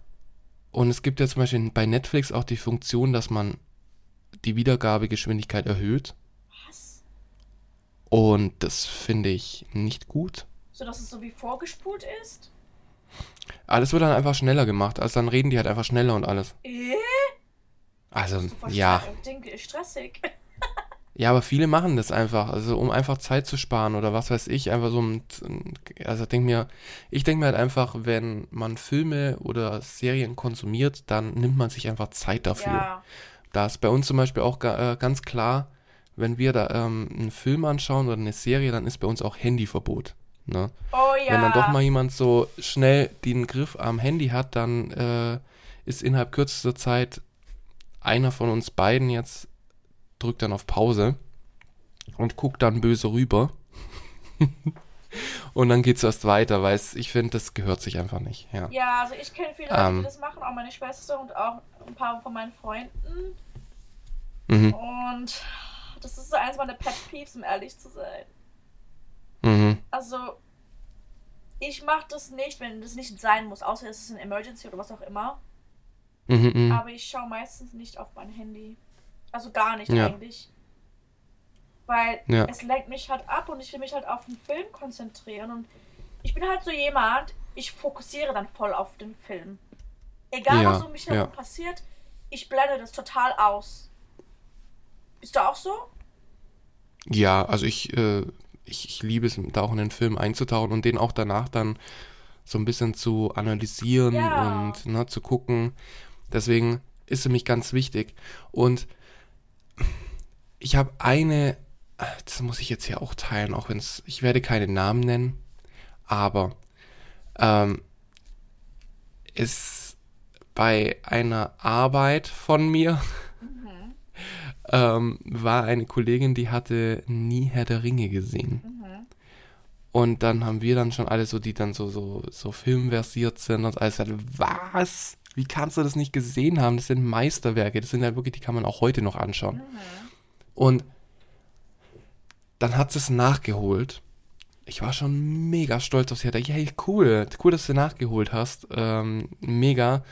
Speaker 1: Und es gibt ja zum Beispiel bei Netflix auch die Funktion, dass man die Wiedergabegeschwindigkeit erhöht. Und das finde ich nicht gut.
Speaker 2: So dass es so wie vorgespult ist?
Speaker 1: Alles wird dann einfach schneller gemacht. Also dann reden die halt einfach schneller und alles.
Speaker 2: Äh?
Speaker 1: Also, ja.
Speaker 2: denke, stressig.
Speaker 1: Ja, aber viele machen das einfach, also um einfach Zeit zu sparen oder was weiß ich, einfach so also denk mir, ich denke mir halt einfach, wenn man Filme oder Serien konsumiert, dann nimmt man sich einfach Zeit dafür.
Speaker 2: Ja.
Speaker 1: Da ist bei uns zum Beispiel auch äh, ganz klar, wenn wir da ähm, einen Film anschauen oder eine Serie, dann ist bei uns auch Handyverbot. Ne?
Speaker 2: Oh ja.
Speaker 1: Wenn dann doch mal jemand so schnell den Griff am Handy hat, dann äh, ist innerhalb kürzester Zeit einer von uns beiden jetzt drückt dann auf Pause und guckt dann böse rüber. und dann geht's erst weiter, weil es, ich finde, das gehört sich einfach nicht. Ja.
Speaker 2: Ja, also ich kenne viele Leute,
Speaker 1: Ähm.
Speaker 2: die das machen, auch meine Schwester und auch ein paar von meinen Freunden.
Speaker 1: Mhm.
Speaker 2: Und das ist so eins meiner Pet Peeves, um ehrlich zu sein.
Speaker 1: Mhm.
Speaker 2: Also, ich mache das nicht, wenn das nicht sein muss, außer es ist ein Emergency oder was auch immer.
Speaker 1: Mhm. Mhm.
Speaker 2: Aber ich schaue meistens nicht auf mein Handy. Also gar nicht
Speaker 1: Ja.
Speaker 2: eigentlich. Weil
Speaker 1: Ja.
Speaker 2: es lenkt mich halt ab und ich will mich halt auf den Film konzentrieren. Und ich bin halt so jemand, ich fokussiere dann voll auf den Film. Egal,
Speaker 1: Ja,
Speaker 2: was um mich herum
Speaker 1: ja.
Speaker 2: passiert, ich blende das total aus. Bist du auch so?
Speaker 1: Ja, also ich, äh, ich, ich liebe es, da auch in den Film einzutauchen und den auch danach dann so ein bisschen zu analysieren
Speaker 2: Ja.
Speaker 1: und ne, zu gucken. Deswegen ist für mich ganz wichtig. Und ich habe eine, das muss ich jetzt hier auch teilen, auch wenn es, ich werde keine Namen nennen, aber ähm, ist bei einer Arbeit von mir. ähm, war eine Kollegin, die hatte nie Herr der Ringe gesehen.
Speaker 2: Mhm.
Speaker 1: Und dann haben wir dann schon alle so, die dann so, so, so filmversiert sind und alles halt, was? Wie kannst du das nicht gesehen haben? Das sind Meisterwerke, das sind ja wirklich, die kann man auch heute noch anschauen.
Speaker 2: Mhm.
Speaker 1: Und dann hat sie es nachgeholt. Ich war schon mega stolz auf sie. Ich dachte, hey, cool, cool, dass du nachgeholt hast. Ähm, mega.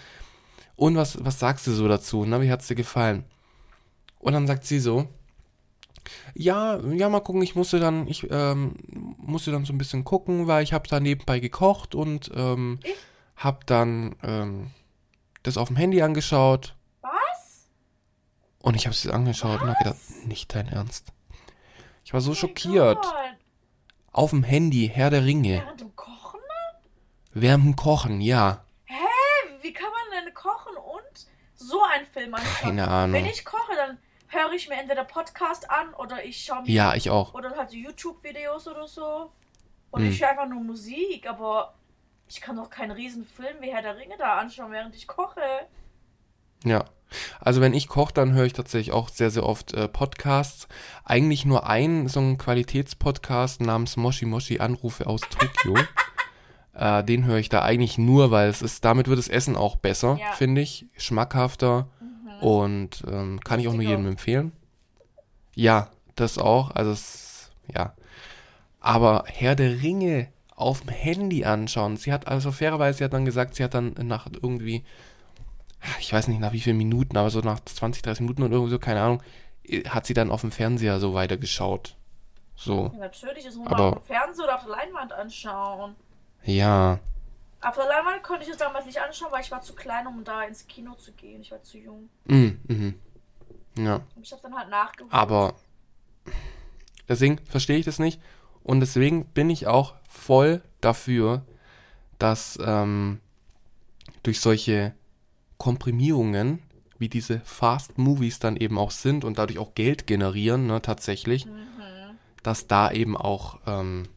Speaker 1: Und was, was sagst du so dazu? Na, wie hat's dir gefallen? Und dann sagt sie so, ja, ja, mal gucken, ich musste dann, ich ähm, musste dann so ein bisschen gucken, weil ich habe da nebenbei gekocht und ähm, habe dann ähm, das auf dem Handy angeschaut
Speaker 2: Was?
Speaker 1: und ich habe es angeschaut und habe gedacht,
Speaker 2: Was?
Speaker 1: nicht dein Ernst. Ich war so
Speaker 2: Oh
Speaker 1: schockiert.
Speaker 2: Gott.
Speaker 1: Auf dem Handy, Herr der Ringe.
Speaker 2: Während dem Kochen?
Speaker 1: Während dem Kochen, ja.
Speaker 2: Hä? Wie kann man denn kochen und so einen Film anschauen?
Speaker 1: Keine Ahnung.
Speaker 2: Wenn ich koche, dann höre ich mir entweder Podcast an oder ich schaue mir
Speaker 1: Ja, ich auch.
Speaker 2: oder halt so YouTube-Videos oder so. Und
Speaker 1: Hm.
Speaker 2: ich höre einfach nur Musik, aber ich kann doch keinen riesen Film wie Herr der Ringe da anschauen, während ich koche.
Speaker 1: Ja. Also wenn ich koche, dann höre ich tatsächlich auch sehr, sehr oft äh, Podcasts. Eigentlich nur einen, so einen Qualitätspodcast namens Moshi Moshi Anrufe aus Tokio. äh, den höre ich da eigentlich nur, weil es ist, damit wird das Essen auch besser,
Speaker 2: Ja.
Speaker 1: finde ich. Schmackhafter. Und ähm, kann ich auch nur jedem empfehlen. Ja, das auch. Also es, ja. Aber Herr der Ringe auf dem Handy anschauen. Sie hat also fairerweise, sie hat dann gesagt, sie hat dann nach irgendwie, ich weiß nicht nach wie vielen Minuten, aber so nach 20, 30 Minuten oder irgendwie so, keine Ahnung, hat sie dann auf dem Fernseher so weitergeschaut. So,
Speaker 2: Ja, natürlich, das muss man
Speaker 1: Aber-
Speaker 2: auf dem Fernseher oder auf der Leinwand anschauen.
Speaker 1: ja.
Speaker 2: Auf der Leinwand konnte ich es damals nicht anschauen, weil ich war zu klein, um da ins Kino zu gehen. Ich war zu jung.
Speaker 1: Mm, mhm. Ja.
Speaker 2: Und ich habe dann halt nachgeholt.
Speaker 1: Aber deswegen verstehe ich das nicht. Und deswegen bin ich auch voll dafür, dass ähm, durch solche Komprimierungen, wie diese Fast Movies dann eben auch sind und dadurch auch Geld generieren, ne, tatsächlich,
Speaker 2: Mhm.
Speaker 1: dass da eben auch ähm,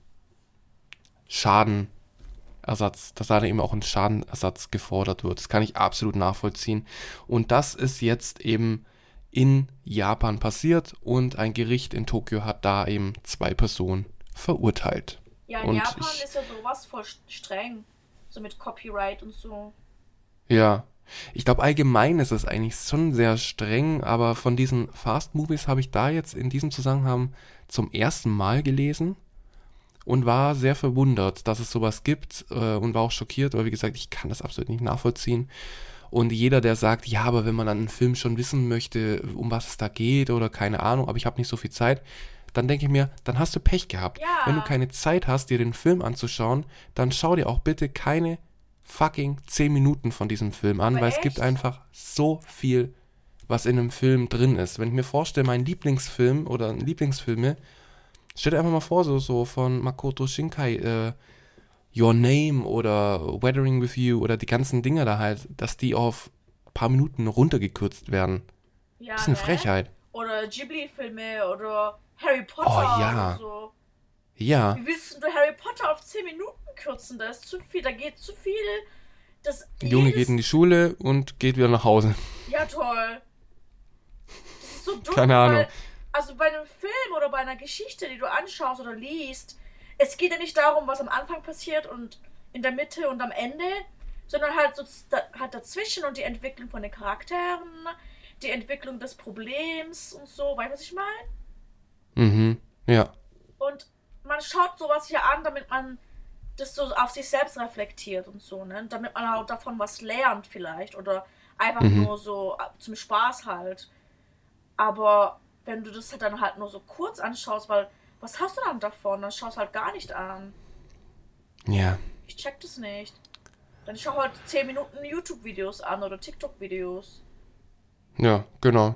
Speaker 1: Schadenersatz, dass da eben auch ein Schadenersatz gefordert wird. Das kann ich absolut nachvollziehen. Und das ist jetzt eben in Japan passiert und ein Gericht in Tokio hat da eben zwei Personen verurteilt.
Speaker 2: Ja, in
Speaker 1: Und
Speaker 2: Japan
Speaker 1: ich-
Speaker 2: ist ja sowas voll st- streng. So mit Copyright und so.
Speaker 1: Ja. Ich glaube, allgemein ist es eigentlich schon sehr streng, aber von diesen Fast Movies habe ich da jetzt in diesem Zusammenhang zum ersten Mal gelesen und war sehr verwundert, dass es sowas gibt äh, und war auch schockiert, aber wie gesagt, ich kann das absolut nicht nachvollziehen. Und jeder, der sagt, ja, aber wenn man an einen Film schon wissen möchte, um was es da geht oder keine Ahnung, aber ich habe nicht so viel Zeit, dann denke ich mir, dann hast du Pech gehabt.
Speaker 2: Ja.
Speaker 1: Wenn du keine Zeit hast, dir den Film anzuschauen, dann schau dir auch bitte keine fucking 10 Minuten von diesem Film an,
Speaker 2: Aber
Speaker 1: weil es gibt
Speaker 2: echt?
Speaker 1: einfach so viel, was in einem Film drin ist. Wenn ich mir vorstelle, mein Lieblingsfilm oder Lieblingsfilme, stell dir einfach mal vor, so, so von Makoto Shinkai, äh, Your Name oder Weathering with You oder die ganzen Dinge da halt, dass die auf ein paar Minuten runtergekürzt werden.
Speaker 2: Ja,
Speaker 1: Das ist eine
Speaker 2: ne?
Speaker 1: Frechheit.
Speaker 2: Oder Ghibli-Filme oder Harry Potter
Speaker 1: Oh, ja.
Speaker 2: oder so.
Speaker 1: Ja,
Speaker 2: Wie willst du Harry Potter auf 10 Minuten kürzen? Da ist zu viel, da geht zu viel. Das
Speaker 1: der Junge geht in die Schule und geht wieder nach Hause.
Speaker 2: Ja, toll. Das ist so dumm.
Speaker 1: Keine Ahnung.
Speaker 2: Also bei einem Film oder bei einer Geschichte, die du anschaust oder liest, es geht ja nicht darum, was am Anfang passiert und in der Mitte und am Ende, sondern halt so halt dazwischen und die Entwicklung von den Charakteren, die Entwicklung des Problems und so. Weißt du, was ich meine?
Speaker 1: Mhm, ja.
Speaker 2: Und man schaut sowas hier an, damit man das so auf sich selbst reflektiert und so, ne? Damit man auch davon was lernt vielleicht oder einfach
Speaker 1: Mhm.
Speaker 2: nur so äh, zum Spaß halt. Aber wenn du das dann halt nur so kurz anschaust, weil was hast du dann davon? Dann schaust halt gar nicht an.
Speaker 1: Ja.
Speaker 2: Ich check das nicht. Dann schau halt 10 Minuten YouTube-Videos an oder TikTok-Videos.
Speaker 1: Ja, genau.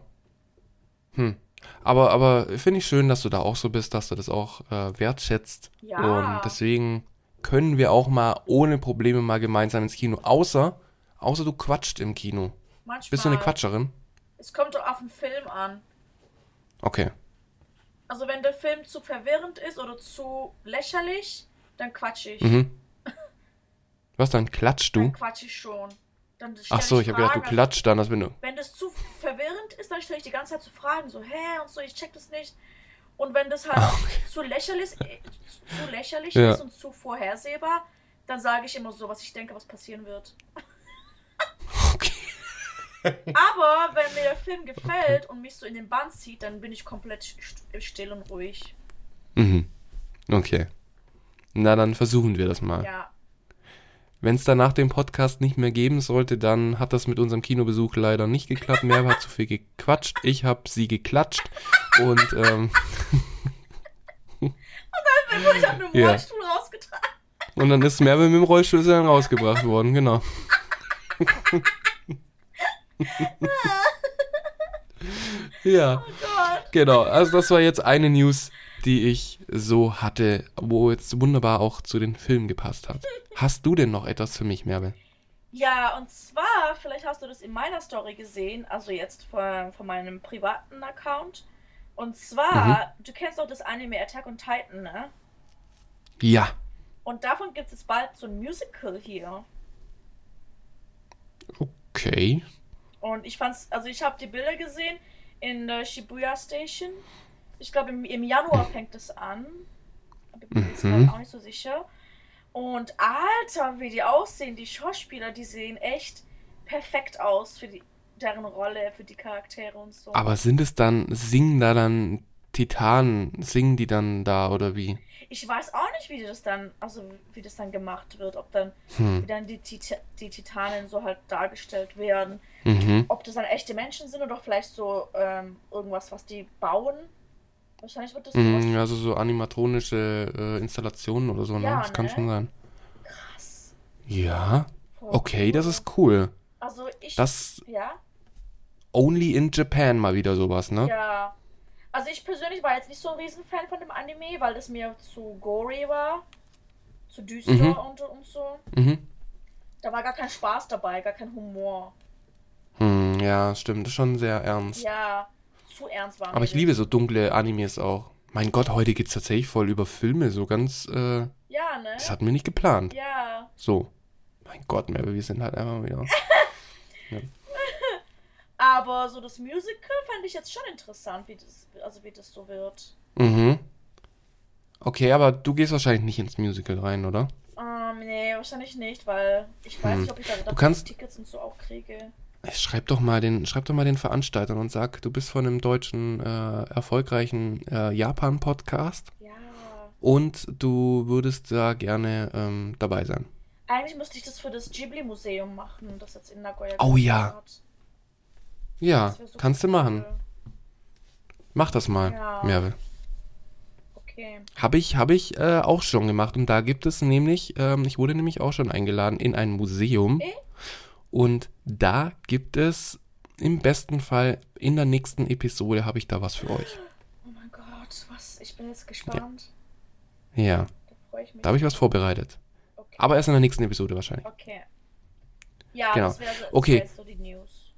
Speaker 1: Hm. Aber, aber finde ich schön, dass du da auch so bist, dass du das auch äh, wertschätzt.
Speaker 2: Ja.
Speaker 1: Und deswegen können wir auch mal ohne Probleme mal gemeinsam ins Kino. Außer, außer du quatscht im Kino.
Speaker 2: Manchmal.
Speaker 1: Bist du eine Quatscherin?
Speaker 2: Es kommt doch auf den Film an.
Speaker 1: Okay.
Speaker 2: Also wenn der Film zu verwirrend ist oder zu lächerlich, dann quatsch ich.
Speaker 1: Mhm. Was dann? Klatschst
Speaker 2: Dann
Speaker 1: du?
Speaker 2: quatsch ich schon. Dann
Speaker 1: Ach so, ich habe gedacht, du
Speaker 2: Fragen.
Speaker 1: klatscht dann, als wenn du.
Speaker 2: Wenn das zu verwirrend ist, dann stelle ich die ganze Zeit zu Fragen, so, hä und so, ich check das nicht. Und wenn das halt
Speaker 1: okay.
Speaker 2: zu lächerlich, äh, zu lächerlich
Speaker 1: Ja.
Speaker 2: ist und zu vorhersehbar, dann sage ich immer so, was ich denke, was passieren wird. Aber wenn mir der Film gefällt und mich so in den Bann zieht, dann bin ich komplett st- still und ruhig.
Speaker 1: Mhm. Okay. Na, dann versuchen wir das mal.
Speaker 2: Ja.
Speaker 1: Wenn es dann nach dem Podcast nicht mehr geben sollte, dann hat das mit unserem Kinobesuch leider nicht geklappt. Merve hat zu viel gequatscht, ich habe sie geklatscht und ähm,
Speaker 2: Dann wurde ich auf einem
Speaker 1: Ja.
Speaker 2: Rollstuhl rausgetragen.
Speaker 1: und dann ist Merve mit dem Rollstuhl dann rausgebracht worden, genau. ja,
Speaker 2: Oh Gott.
Speaker 1: genau. Also das war jetzt eine News, die ich so hatte, wo jetzt wunderbar auch zu den Filmen gepasst hat. Hast du denn noch etwas für mich, Merve?
Speaker 2: Ja, und zwar, vielleicht hast du das in meiner Story gesehen, also jetzt von, von meinem privaten Account. Und zwar, du kennst doch das Anime Attack on Titan, ne?
Speaker 1: Ja.
Speaker 2: Und davon gibt es bald so ein Musical hier.
Speaker 1: Okay.
Speaker 2: Und ich fand's, also ich habe die Bilder gesehen in der Shibuya Station. Ich glaube, im, im Januar fängt es an. Ich bin jetzt
Speaker 1: Mhm.
Speaker 2: auch nicht so sicher. Und Alter, wie die aussehen, die Schauspieler, die sehen echt perfekt aus für die, deren Rolle, für die Charaktere und so.
Speaker 1: Aber sind es dann, singen da dann Titanen, singen die dann da oder wie?
Speaker 2: Ich weiß auch nicht, wie das dann, also wie das dann gemacht wird, ob dann, wie
Speaker 1: Hm.
Speaker 2: dann die, die Titanen so halt dargestellt werden.
Speaker 1: Mhm.
Speaker 2: Ob das dann echte Menschen sind oder vielleicht so ähm, irgendwas, was die bauen. Wahrscheinlich wird das sowas
Speaker 1: Mhm, also so animatronische äh, Installationen oder so, ne?
Speaker 2: Ja,
Speaker 1: das kann
Speaker 2: ne?
Speaker 1: schon sein.
Speaker 2: krass.
Speaker 1: Ja. Okay, das ist cool.
Speaker 2: Also ich.
Speaker 1: Das
Speaker 2: Ja?
Speaker 1: only in Japan mal wieder sowas, ne?
Speaker 2: Ja. Also ich persönlich war jetzt nicht so ein Riesenfan von dem Anime, weil das mir zu gory war. Zu düster
Speaker 1: Mhm.
Speaker 2: und, und so.
Speaker 1: Mhm.
Speaker 2: Da war gar kein Spaß dabei, gar kein Humor.
Speaker 1: Hm, ja, stimmt, ist schon sehr ernst.
Speaker 2: Ja, zu ernst war
Speaker 1: Aber ich
Speaker 2: das.
Speaker 1: liebe so dunkle Animes auch. Mein Gott, heute geht's tatsächlich voll über Filme, so ganz, äh,
Speaker 2: Ja, ne?
Speaker 1: das hatten wir nicht geplant.
Speaker 2: Ja.
Speaker 1: So. Mein Gott, Merve, wir sind halt einfach wieder.
Speaker 2: Aber so das Musical fand ich jetzt schon interessant, wie das, also wie das so wird.
Speaker 1: Mhm. Okay, aber du gehst wahrscheinlich nicht ins Musical rein, oder?
Speaker 2: Ähm, nee, wahrscheinlich nicht, weil ich weiß
Speaker 1: Hm.
Speaker 2: nicht, ob ich da dafür
Speaker 1: kannst-
Speaker 2: Tickets und so auch kriege.
Speaker 1: Schreib doch mal den, schreib doch mal den Veranstaltern und sag, du bist von einem deutschen, äh, erfolgreichen äh, Japan-Podcast
Speaker 2: Ja.
Speaker 1: und du würdest da gerne ähm, dabei sein.
Speaker 2: Eigentlich müsste ich das für das Ghibli-Museum machen, das jetzt in Nagoya
Speaker 1: Oh ja.
Speaker 2: hat.
Speaker 1: Ja, kannst du machen. Mach das mal,
Speaker 2: Ja.
Speaker 1: Merve.
Speaker 2: Okay.
Speaker 1: Habe ich, hab ich äh, auch schon gemacht. Und da gibt es nämlich, ähm, ich wurde nämlich auch schon eingeladen in ein Museum.
Speaker 2: Eh?
Speaker 1: Und da gibt es im besten Fall in der nächsten Episode habe ich da was für euch.
Speaker 2: Oh mein Gott, was? Ich bin jetzt gespannt.
Speaker 1: Ja,
Speaker 2: Da freue ich mich.
Speaker 1: da habe ich was vorbereitet.
Speaker 2: okay.
Speaker 1: Aber erst in der nächsten Episode wahrscheinlich.
Speaker 2: Okay. Ja,
Speaker 1: Genau.
Speaker 2: das wäre so,
Speaker 1: Okay.
Speaker 2: wär so die News.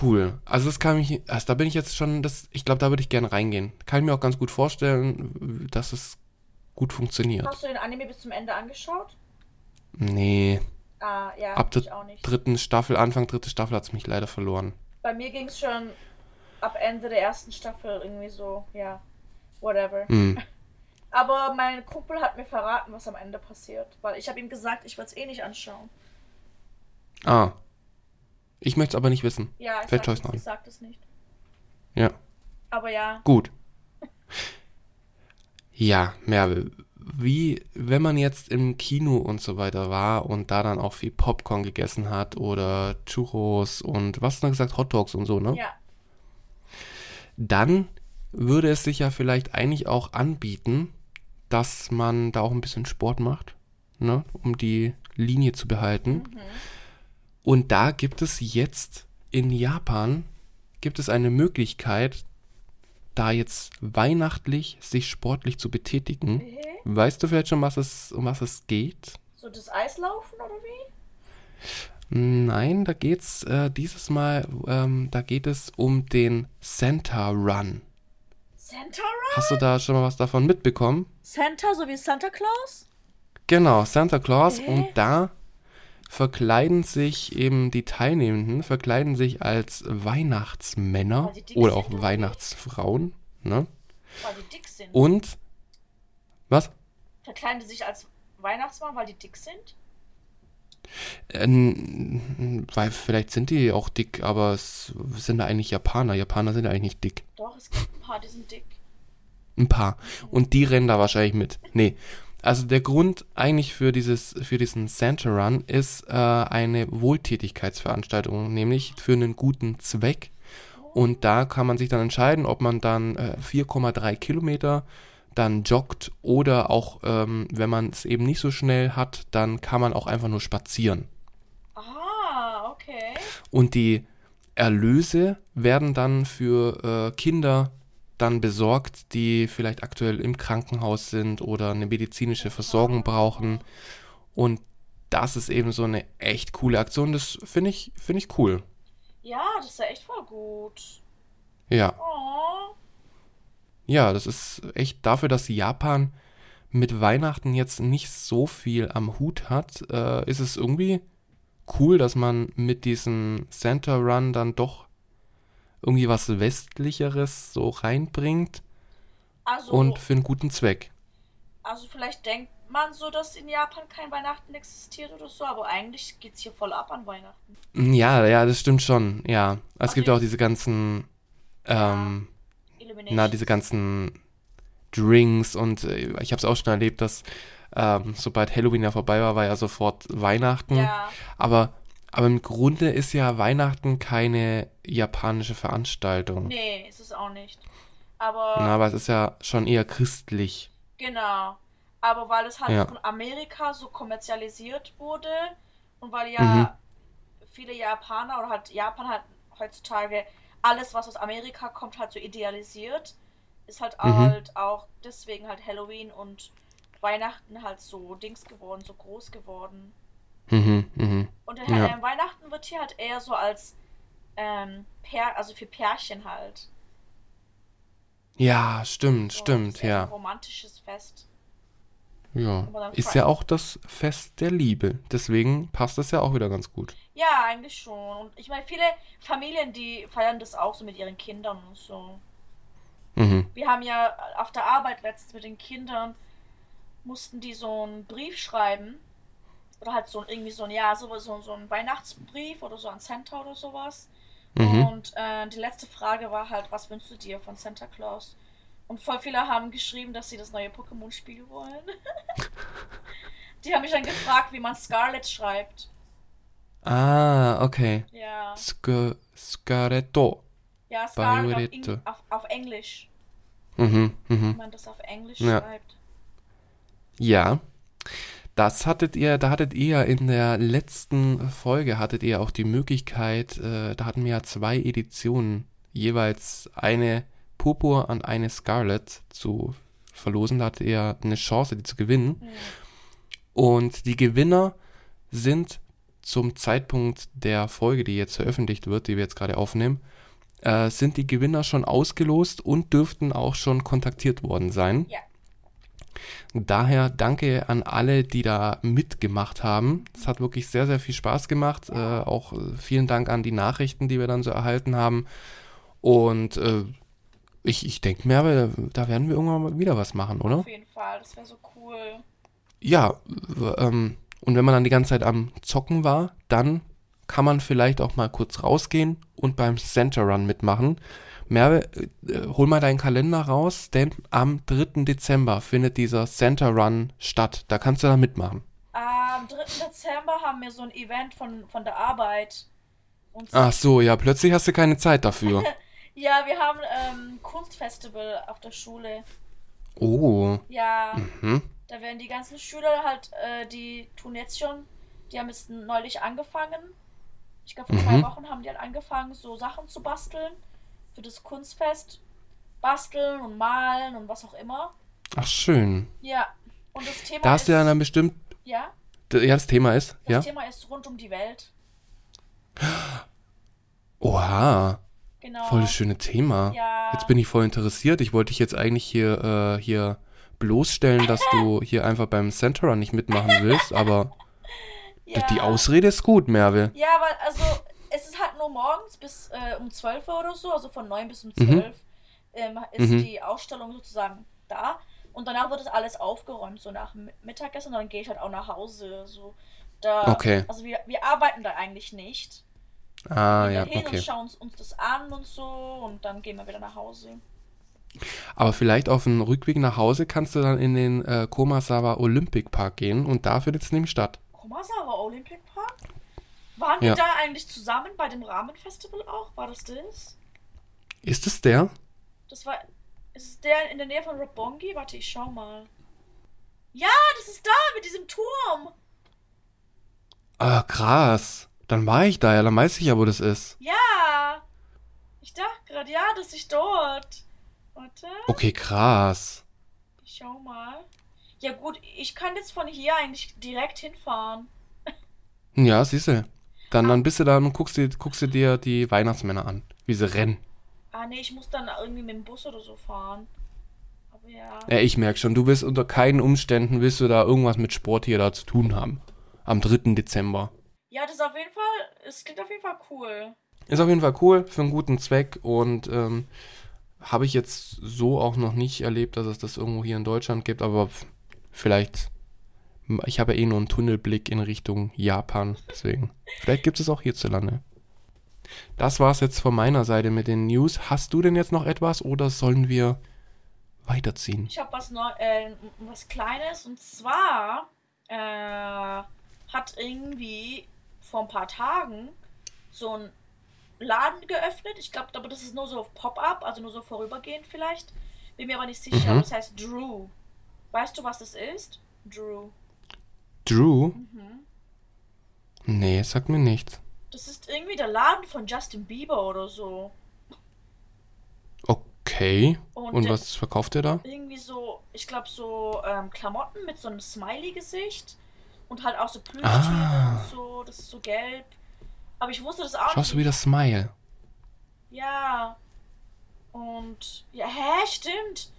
Speaker 1: Cool. Also das kann mich, also da bin ich jetzt schon, das, ich glaube, da würde ich gerne reingehen. Kann ich mir auch ganz gut vorstellen, dass es gut funktioniert.
Speaker 2: Hast du den Anime bis zum Ende angeschaut?
Speaker 1: Nee,
Speaker 2: Ah, ja,
Speaker 1: ab der
Speaker 2: auch nicht.
Speaker 1: dritten Staffel, Anfang dritte Staffel hat es mich leider verloren.
Speaker 2: Bei mir ging es schon ab Ende der ersten Staffel irgendwie so, ja, whatever.
Speaker 1: Hm.
Speaker 2: Aber mein Kumpel hat mir verraten, was am Ende passiert. Weil ich habe ihm gesagt, ich würde es eh nicht anschauen.
Speaker 1: Ah. Ich möchte es aber nicht wissen.
Speaker 2: Ja, ich
Speaker 1: Fällt
Speaker 2: sag, es- sag das nicht.
Speaker 1: Ja.
Speaker 2: Aber ja,
Speaker 1: Gut. Ja, Merve, wie, wenn man jetzt im Kino und so weiter war und da dann auch viel Popcorn gegessen hat oder Churros und was hast du noch gesagt, Hotdogs und so, ne?
Speaker 2: ja.
Speaker 1: Dann würde es sich ja vielleicht eigentlich auch anbieten, dass man da auch ein bisschen Sport macht, ne? Um die Linie zu behalten.
Speaker 2: Mhm.
Speaker 1: Und da gibt es jetzt in Japan gibt es eine Möglichkeit, da jetzt weihnachtlich sich sportlich zu betätigen.
Speaker 2: Okay.
Speaker 1: Weißt du vielleicht schon, was es, um was es geht?
Speaker 2: So das Eislaufen oder wie?
Speaker 1: Nein, da geht's äh, dieses Mal, ähm, da geht es um den Santa Run.
Speaker 2: Santa Run?
Speaker 1: Hast du da schon mal was davon mitbekommen?
Speaker 2: Santa, so wie Santa Claus?
Speaker 1: Genau, Santa Claus.
Speaker 2: Hä?
Speaker 1: Und da verkleiden sich eben die Teilnehmenden, verkleiden sich als Weihnachtsmänner
Speaker 2: dick
Speaker 1: oder auch? Weihnachtsfrauen. Ne?
Speaker 2: Weil die dick sind.
Speaker 1: Und, was?
Speaker 2: Verkleiden die sich als Weihnachtsmann, weil die dick sind?
Speaker 1: Ähm, weil vielleicht sind die auch dick, aber es sind da eigentlich Japaner. Japaner sind ja eigentlich nicht dick.
Speaker 2: Doch, es gibt ein paar, die sind dick.
Speaker 1: Ein paar. Und die rennen da wahrscheinlich mit. Nee. Also der Grund eigentlich für dieses, für diesen Santa Run ist äh, eine Wohltätigkeitsveranstaltung, nämlich für einen guten Zweck. Und da kann man sich dann entscheiden, ob man dann äh, 4,3 Kilometer dann joggt oder auch, ähm, wenn man es eben nicht so schnell hat, dann kann man auch einfach nur spazieren.
Speaker 2: Ah, okay.
Speaker 1: Und die Erlöse werden dann für äh, Kinder dann besorgt, die vielleicht aktuell im Krankenhaus sind oder eine medizinische Versorgung brauchen. Und das ist eben so eine echt coole Aktion. Das finde ich, finde ich cool.
Speaker 2: Ja, das ist ja echt voll gut.
Speaker 1: Ja.
Speaker 2: Oh.
Speaker 1: Ja, das ist echt dafür, dass Japan mit Weihnachten jetzt nicht so viel am Hut hat, äh, ist es irgendwie cool, dass man mit diesem Santa Run dann doch irgendwie was Westlicheres so reinbringt
Speaker 2: Also,
Speaker 1: und für einen guten Zweck.
Speaker 2: also vielleicht denkt man so, dass in Japan kein Weihnachten existiert oder so, aber eigentlich geht's hier voll ab an Weihnachten.
Speaker 1: Ja, ja, das stimmt schon, ja. Es
Speaker 2: Ach,
Speaker 1: gibt auch diese ganzen, ähm. Na, diese ganzen Drinks und äh, ich habe es auch schon erlebt, dass ähm, sobald Halloween ja vorbei war, war ja sofort Weihnachten.
Speaker 2: Ja,
Speaker 1: Aber, aber im Grunde ist ja Weihnachten keine japanische Veranstaltung.
Speaker 2: nee, ist es auch nicht. Aber,
Speaker 1: Na, aber es ist ja schon eher christlich.
Speaker 2: genau. Aber weil es halt
Speaker 1: Ja.
Speaker 2: von Amerika so kommerzialisiert wurde und weil ja viele Japaner oder halt Japan halt heutzutage alles, was aus Amerika kommt, halt so idealisiert, ist halt
Speaker 1: Mhm.
Speaker 2: halt auch deswegen halt Halloween und Weihnachten halt so Dings geworden, so groß geworden.
Speaker 1: Mhm, mhm.
Speaker 2: Und
Speaker 1: Ja.
Speaker 2: äh, Weihnachten wird hier halt eher so als ähm, Pär, also für Pärchen halt.
Speaker 1: Ja, stimmt,
Speaker 2: So,
Speaker 1: stimmt, ja.
Speaker 2: romantisches Fest.
Speaker 1: Ja. Ist ja auch das Fest der Liebe. Deswegen passt das ja auch wieder ganz gut.
Speaker 2: Ja, eigentlich schon. Und ich meine, viele Familien, die feiern das auch so mit ihren Kindern und so.
Speaker 1: Mhm.
Speaker 2: Wir haben ja auf der Arbeit letztens mit den Kindern, mussten die so einen Brief schreiben. Oder halt so ein, irgendwie so ein, ja, so, so, so ein Weihnachtsbrief oder so an Santa oder sowas.
Speaker 1: Mhm.
Speaker 2: Und äh, die letzte Frage war halt, was wünschst du dir von Santa Claus? Und voll viele haben geschrieben, dass sie das neue Pokémon-Spiel wollen. die haben mich dann gefragt, wie man Scarlet schreibt.
Speaker 1: Ah, okay.
Speaker 2: Ja.
Speaker 1: Sk Scaretto.
Speaker 2: Ja, Scarlet auf, auf, auf Englisch.
Speaker 1: Mhm,
Speaker 2: wie
Speaker 1: mhm.
Speaker 2: man das auf Englisch
Speaker 1: Ja.
Speaker 2: schreibt.
Speaker 1: Ja. Das hattet ihr, da hattet ihr in der letzten Folge hattet ihr auch die Möglichkeit, äh, da hatten wir ja zwei Editionen, jeweils eine Purpur und eine Scarlet zu verlosen. Da hattet ihr eine Chance, die zu gewinnen. Und die Gewinner sind zum Zeitpunkt der Folge, die jetzt veröffentlicht wird, die wir jetzt gerade aufnehmen, äh, sind die Gewinner schon ausgelost und dürften auch schon kontaktiert worden sein.
Speaker 2: Ja.
Speaker 1: Daher danke an alle, die da mitgemacht haben. Es hat wirklich sehr, sehr viel Spaß gemacht. Äh, auch äh, vielen Dank an die Nachrichten, die wir dann so erhalten haben. Und äh, ich, ich denke mir, da werden wir irgendwann mal wieder was machen, oder?
Speaker 2: Auf jeden Fall, das wäre so cool.
Speaker 1: Ja, ähm, und wenn man dann die ganze Zeit am Zocken war, dann kann man vielleicht auch mal kurz rausgehen und beim Center Run mitmachen. Merve, äh, hol mal deinen Kalender raus, denn am 3. Dezember findet dieser Center Run statt. Da kannst du dann mitmachen.
Speaker 2: Am 3. Dezember haben wir so ein Event von, von der Arbeit. Und
Speaker 1: Ach so, ja, plötzlich hast du keine Zeit dafür.
Speaker 2: ja, wir haben ähm, Kunstfestival auf der Schule.
Speaker 1: Oh,
Speaker 2: Ja,
Speaker 1: hm.
Speaker 2: da werden die ganzen Schüler halt, äh, die tun jetzt schon, die haben jetzt neulich angefangen. Ich glaube, vor zwei
Speaker 1: Mhm.
Speaker 2: Wochen haben die halt angefangen, so Sachen zu basteln für das Kunstfest. Basteln und malen und was auch immer.
Speaker 1: Ach schön.
Speaker 2: Ja, und das Thema
Speaker 1: Da hast
Speaker 2: ist,
Speaker 1: du ja dann bestimmt,
Speaker 2: ja,
Speaker 1: ja, das Thema ist,
Speaker 2: das
Speaker 1: ja?
Speaker 2: Thema ist rund um die Welt.
Speaker 1: Oha,
Speaker 2: Genau.
Speaker 1: voll das schöne Thema.
Speaker 2: Ja.
Speaker 1: Jetzt bin ich voll interessiert. Ich wollte dich jetzt eigentlich hier, äh, hier bloßstellen, dass du hier einfach beim Center nicht mitmachen willst, aber
Speaker 2: ja.
Speaker 1: die Ausrede ist gut, Merve.
Speaker 2: Ja, weil, also, es ist halt nur morgens bis äh, um 12 Uhr oder so, also von 9 bis um
Speaker 1: Mhm.
Speaker 2: 12 ähm, ist
Speaker 1: Mhm.
Speaker 2: die Ausstellung sozusagen da. Und danach wird das alles aufgeräumt, so nach Mi- Mittagessen, und dann gehe ich halt auch nach Hause. So. Da,
Speaker 1: Okay.
Speaker 2: Also wir, wir arbeiten da eigentlich nicht.
Speaker 1: Ah,
Speaker 2: wir
Speaker 1: ja,
Speaker 2: gehen hin
Speaker 1: okay.
Speaker 2: und schauen uns, das an und so und dann gehen wir wieder nach Hause.
Speaker 1: Aber vielleicht auf dem Rückweg nach Hause kannst du dann in den äh, Komasawa Olympic Park gehen und da findet es nämlich statt.
Speaker 2: Komasawa Olympic Park? Waren
Speaker 1: Ja.
Speaker 2: wir da eigentlich zusammen bei dem Rahmenfestival auch? War das das?
Speaker 1: Ist es der?
Speaker 2: Das war. Ist es der in der Nähe von Roppongi? Warte, ich schau mal. Ja, das ist da mit diesem Turm.
Speaker 1: Ah, krass. Dann war ich da, ja, dann weiß ich ja, wo das ist.
Speaker 2: Ja. Ich dachte gerade, ja, das ist dort. Warte,
Speaker 1: Okay, krass.
Speaker 2: ich schau mal. Ja gut, ich kann jetzt von hier eigentlich direkt hinfahren.
Speaker 1: Ja, siehst du. Dann, dann bist du da und guckst dir, guckst dir dir die Weihnachtsmänner an, wie sie rennen.
Speaker 2: Ah nee, ich muss dann irgendwie mit dem Bus oder so fahren. Aber ja.
Speaker 1: Ja, ich merk schon, du willst unter keinen Umständen, willst du da irgendwas mit Sport hier da zu tun haben. Am 3. Dezember.
Speaker 2: Ja, das ist auf jeden Fall, es klingt auf jeden Fall cool.
Speaker 1: Ist auf jeden Fall cool, für einen guten Zweck und ähm, habe ich jetzt so auch noch nicht erlebt, dass es das irgendwo hier in Deutschland gibt, aber vielleicht, ich habe ja eh nur einen Tunnelblick in Richtung Japan, deswegen, vielleicht gibt es auch hierzulande. Das war's jetzt von meiner Seite mit den News. Hast du denn jetzt noch etwas oder sollen wir weiterziehen?
Speaker 2: Ich habe was neu, äh, was Kleines und zwar äh, hat irgendwie vor ein paar Tagen so ein Laden geöffnet. Ich glaube, aber das ist nur so auf Pop-up, also nur so vorübergehend vielleicht. Bin mir aber nicht sicher.
Speaker 1: Mhm.
Speaker 2: Das heißt Drew. Weißt du, was das ist? Drew.
Speaker 1: Drew?
Speaker 2: Mhm.
Speaker 1: Nee, sagt mir nichts.
Speaker 2: Das ist irgendwie der Laden von Justin Bieber oder so.
Speaker 1: Okay.
Speaker 2: Und,
Speaker 1: Und was verkauft ihr da?
Speaker 2: irgendwie so, ich glaube so ähm, Klamotten mit so einem Smiley-Gesicht und halt auch so Plüschtiere
Speaker 1: Ah.
Speaker 2: und so, das ist so gelb. Aber ich wusste das auch
Speaker 1: Schaust du
Speaker 2: nicht.
Speaker 1: wieder Smile?
Speaker 2: Ja. Und ja, hä, stimmt.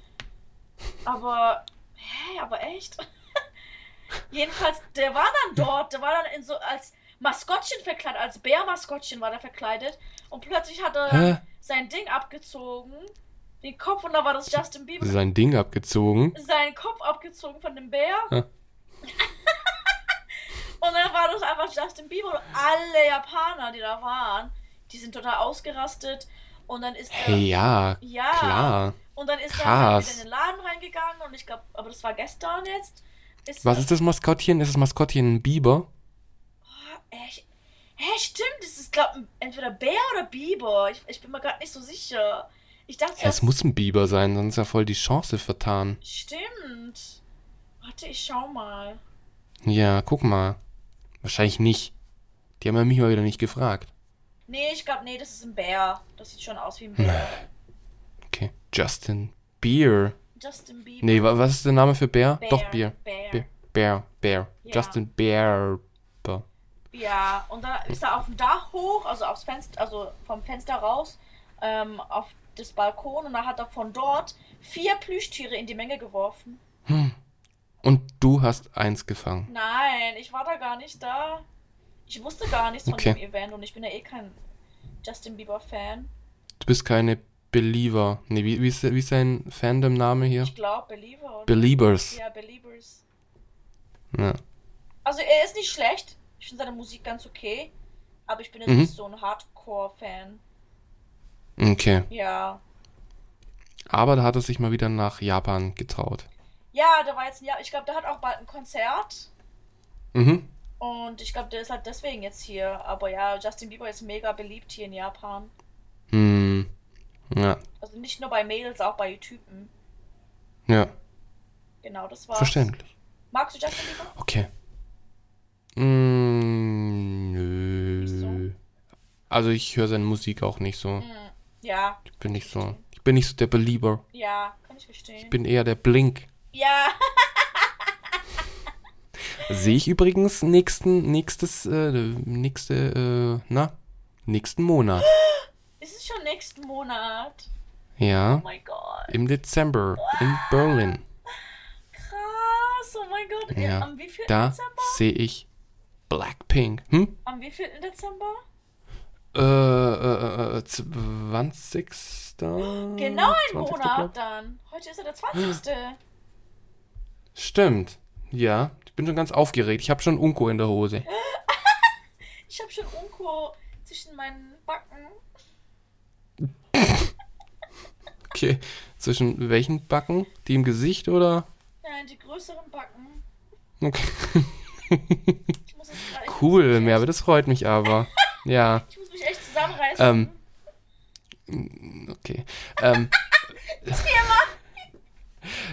Speaker 2: Aber hä, aber echt? Jedenfalls, der war dann dort, der war dann in so als Maskottchen verkleidet, als Bärmaskottchen war der verkleidet und plötzlich hat er
Speaker 1: Hä?
Speaker 2: sein Ding abgezogen, den Kopf und da war das Justin Bieber
Speaker 1: Sein Ding abgezogen.
Speaker 2: seinen Kopf abgezogen von dem Bär.
Speaker 1: Ja.
Speaker 2: und dann war das einfach Justin Bieber und alle Japaner, die da waren, die sind total ausgerastet. Und dann ist er.
Speaker 1: Hey, ja,
Speaker 2: ja.
Speaker 1: klar.
Speaker 2: Und dann ist er halt
Speaker 1: Krass.
Speaker 2: wieder in den Laden reingegangen und ich glaube, aber das war gestern jetzt. Ist
Speaker 1: Was ist das Maskottchen? Ist das Maskottchen ein Biber?
Speaker 2: Echt? Hä, stimmt, das ist, glaube entweder Bär oder Biber. Ich, ich bin mir gerade nicht so sicher. Ich dachte,
Speaker 1: Ja, es muss ein Biber sein, sonst ist ja voll die Chance vertan.
Speaker 2: Stimmt. Warte, ich schau mal.
Speaker 1: Ja, guck mal. Wahrscheinlich nicht. Die haben ja mich mal wieder nicht gefragt.
Speaker 2: Nee, ich glaube, nee, das ist ein Bär. Das sieht schon aus wie ein Bär.
Speaker 1: Okay. Justin Beer.
Speaker 2: Justin Bieber.
Speaker 1: Nee, wa- was ist der Name für Bär?
Speaker 2: Bär.
Speaker 1: Doch, Bier.
Speaker 2: Bär.
Speaker 1: Bär.
Speaker 2: Ja.
Speaker 1: Justin Bär.
Speaker 2: Ja, und dann ist er auf dem Dach hoch, also aufs Fenster, also vom Fenster raus, ähm, auf das Balkon und dann hat er von dort vier Plüschtiere in die Menge geworfen.
Speaker 1: Und du hast eins gefangen.
Speaker 2: Nein, ich war da gar nicht da. Ich wusste gar nichts von
Speaker 1: Okay.
Speaker 2: dem Event und ich bin ja eh kein Justin Bieber Fan.
Speaker 1: Du bist keine Believer. Nee, wie, wie, ist, wie ist dein Fandom-Name hier?
Speaker 2: Ich glaube Believer. Oder?
Speaker 1: Beliebers.
Speaker 2: Ja, Beliebers.
Speaker 1: Ja.
Speaker 2: Also er ist nicht schlecht. Ich finde seine Musik ganz okay. Aber ich bin jetzt
Speaker 1: Mhm.
Speaker 2: nicht so ein Hardcore-Fan.
Speaker 1: Okay.
Speaker 2: Ja.
Speaker 1: Aber da hat er sich mal wieder nach Japan getraut.
Speaker 2: Ja, der war jetzt ein Jahr. Ich glaube, der hat auch bald ein Konzert.
Speaker 1: Mhm.
Speaker 2: Und ich glaube, der ist halt deswegen jetzt hier. Aber ja, Justin Bieber ist mega beliebt hier in Japan.
Speaker 1: Hm. Ja.
Speaker 2: Also nicht nur bei Mädels, auch bei Typen.
Speaker 1: Ja.
Speaker 2: Genau, das war's.
Speaker 1: Verständlich.
Speaker 2: Magst du Justin Bieber?
Speaker 1: Okay. Mm, nö.
Speaker 2: Wieso?
Speaker 1: Also ich höre seine Musik auch nicht so.
Speaker 2: Hm, ja,
Speaker 1: Ich bin nicht so. Ich bin nicht so der Belieber.
Speaker 2: ja, kann ich verstehen.
Speaker 1: Ich bin eher der Blink.
Speaker 2: Ja,
Speaker 1: Sehe ich übrigens nächsten, nächstes, äh, nächste, äh, na, nächsten Monat.
Speaker 2: ist es schon nächsten Monat?
Speaker 1: Ja,
Speaker 2: Oh mein Gott.
Speaker 1: im Dezember in Berlin.
Speaker 2: Krass, oh mein Gott.
Speaker 1: Ja,
Speaker 2: Am wievielten
Speaker 1: Da
Speaker 2: Dezember?
Speaker 1: sehe ich Blackpink. Hm?
Speaker 2: Am wievielten Dezember?
Speaker 1: Äh, äh, äh, 20.
Speaker 2: Genau ein
Speaker 1: 20.
Speaker 2: Monat dann. Heute ist ja der 20.
Speaker 1: Stimmt. Ja, ich bin schon ganz aufgeregt. Ich habe schon Unko in der Hose.
Speaker 2: Ich habe schon Unko zwischen meinen Backen.
Speaker 1: Okay. Zwischen welchen Backen? Die im Gesicht oder?
Speaker 2: Nein, die größeren Backen.
Speaker 1: Okay. Cool, Merve, das freut mich aber. Ja,
Speaker 2: Ich muss mich echt zusammenreißen.
Speaker 1: Ähm, okay. Ähm,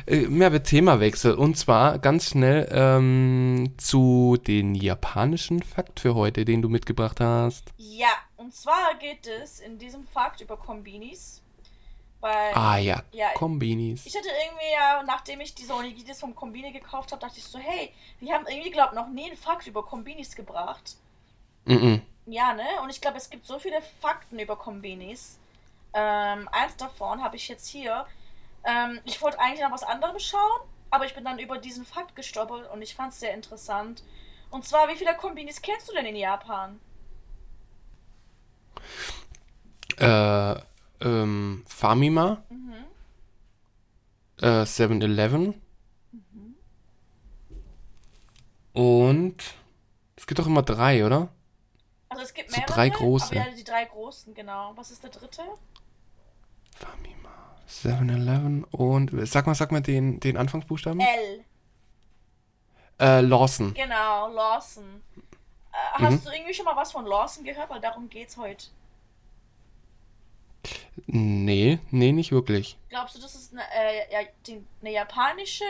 Speaker 1: Äh, Merve, Themawechsel. Und zwar ganz schnell ähm, zu den japanischen Fakt für heute, den du mitgebracht hast.
Speaker 2: Ja, und zwar geht es in diesem Fakt über Kombinis. Weil
Speaker 1: Ah ja,
Speaker 2: Ja,
Speaker 1: Kombinis.
Speaker 2: ich hatte irgendwie ja, nachdem ich diese Onigiris vom Kombini gekauft habe, dachte ich so, hey, wir haben irgendwie, glaube noch nie einen Fakt über Kombinis gebracht.
Speaker 1: Mhm.
Speaker 2: Ja, ne? Und ich glaube, es gibt so viele Fakten über Kombinis. Ähm, eins davon habe ich jetzt hier. Ähm, ich wollte eigentlich nach was anderem schauen, aber ich bin dann über diesen Fakt gestolpert und ich fand es sehr interessant. Und zwar, wie viele Kombinis kennst du denn in Japan?
Speaker 1: Äh, ähm, Famima,
Speaker 2: Mhm.
Speaker 1: äh, 7-Eleven und es gibt doch immer drei, oder?
Speaker 2: Also es gibt
Speaker 1: So
Speaker 2: mehrere,
Speaker 1: drei große.
Speaker 2: aber ja, die drei großen, genau. Was ist der dritte?
Speaker 1: Famima, 7-Eleven und sag mal, sag mal den, den Anfangsbuchstaben.
Speaker 2: L.
Speaker 1: Äh, Lawson.
Speaker 2: Genau, Lawson. Äh,
Speaker 1: Mhm.
Speaker 2: hast du irgendwie schon mal was von Lawson gehört? Weil darum geht's heute.
Speaker 1: Nee, nee, nicht wirklich.
Speaker 2: Glaubst du, das ist eine, äh, ja, die, eine japanische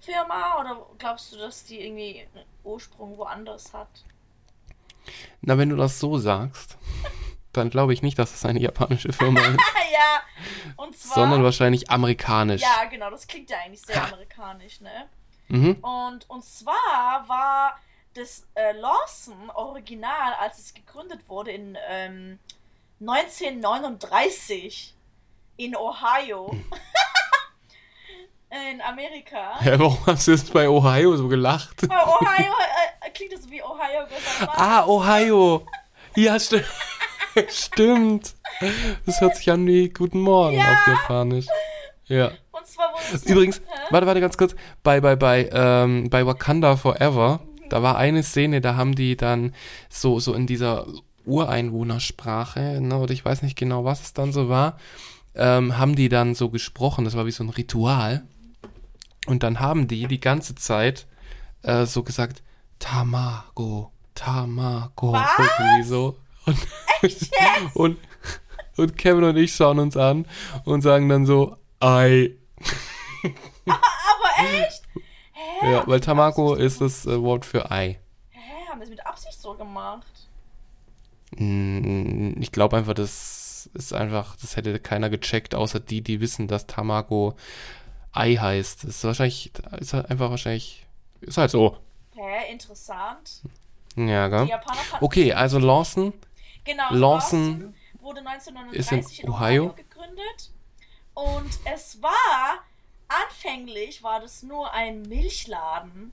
Speaker 2: Firma oder glaubst du, dass die irgendwie einen Ursprung woanders hat?
Speaker 1: Na, wenn du das so sagst, dann glaube ich nicht, dass es eine japanische Firma ist,
Speaker 2: ja, und zwar.
Speaker 1: sondern wahrscheinlich amerikanisch.
Speaker 2: ja, genau, das klingt ja eigentlich sehr amerikanisch, ne?
Speaker 1: Mhm.
Speaker 2: Und, und zwar war das äh, Lawson Original, als es gegründet wurde in ähm, 1939 in Ohio. in Amerika.
Speaker 1: Ja, warum hast du jetzt bei Ohio so gelacht?
Speaker 2: Weil Ohio äh, klingt das wie Ohio.
Speaker 1: Ah, Ohio. Ja, sti stimmt. Das hört sich an wie Guten Morgen
Speaker 2: Ja.
Speaker 1: auf Japanisch. Ja.
Speaker 2: Und zwar wurde
Speaker 1: Übrigens,
Speaker 2: Hä?
Speaker 1: warte, warte ganz kurz. Bei, bei, bei, ähm, bei Wakanda Forever, da war eine Szene, da haben die dann so, so in dieser Ureinwohnersprache, ne, oder ich weiß nicht genau, was es dann so war, ähm, haben die dann so gesprochen. Das war wie so ein Ritual. Und dann haben die die ganze Zeit äh, so gesagt, Tamago, Tamago.
Speaker 2: Was?
Speaker 1: Irgendwie so. Und, und Und Kevin und ich schauen uns an und sagen dann so, Ei.
Speaker 2: Aber echt? Hä?
Speaker 1: Ja, weil Tamako ist das äh, Wort für Ei.
Speaker 2: Hä? Haben das mit Absicht so gemacht?
Speaker 1: Mm, Ich glaube einfach, das ist einfach, das hätte keiner gecheckt, außer die, die wissen, dass Tamako Ei heißt. Das ist wahrscheinlich, ist halt einfach wahrscheinlich, ist halt so.
Speaker 2: Hä? Interessant.
Speaker 1: Ja, gell? Okay, also Lawson
Speaker 2: Genau,
Speaker 1: Lawson
Speaker 2: Lawson wurde
Speaker 1: ist
Speaker 2: 1939
Speaker 1: in
Speaker 2: in Ohio.
Speaker 1: Ohio.
Speaker 2: gegründet. Und es war, anfänglich war das nur ein Milchladen,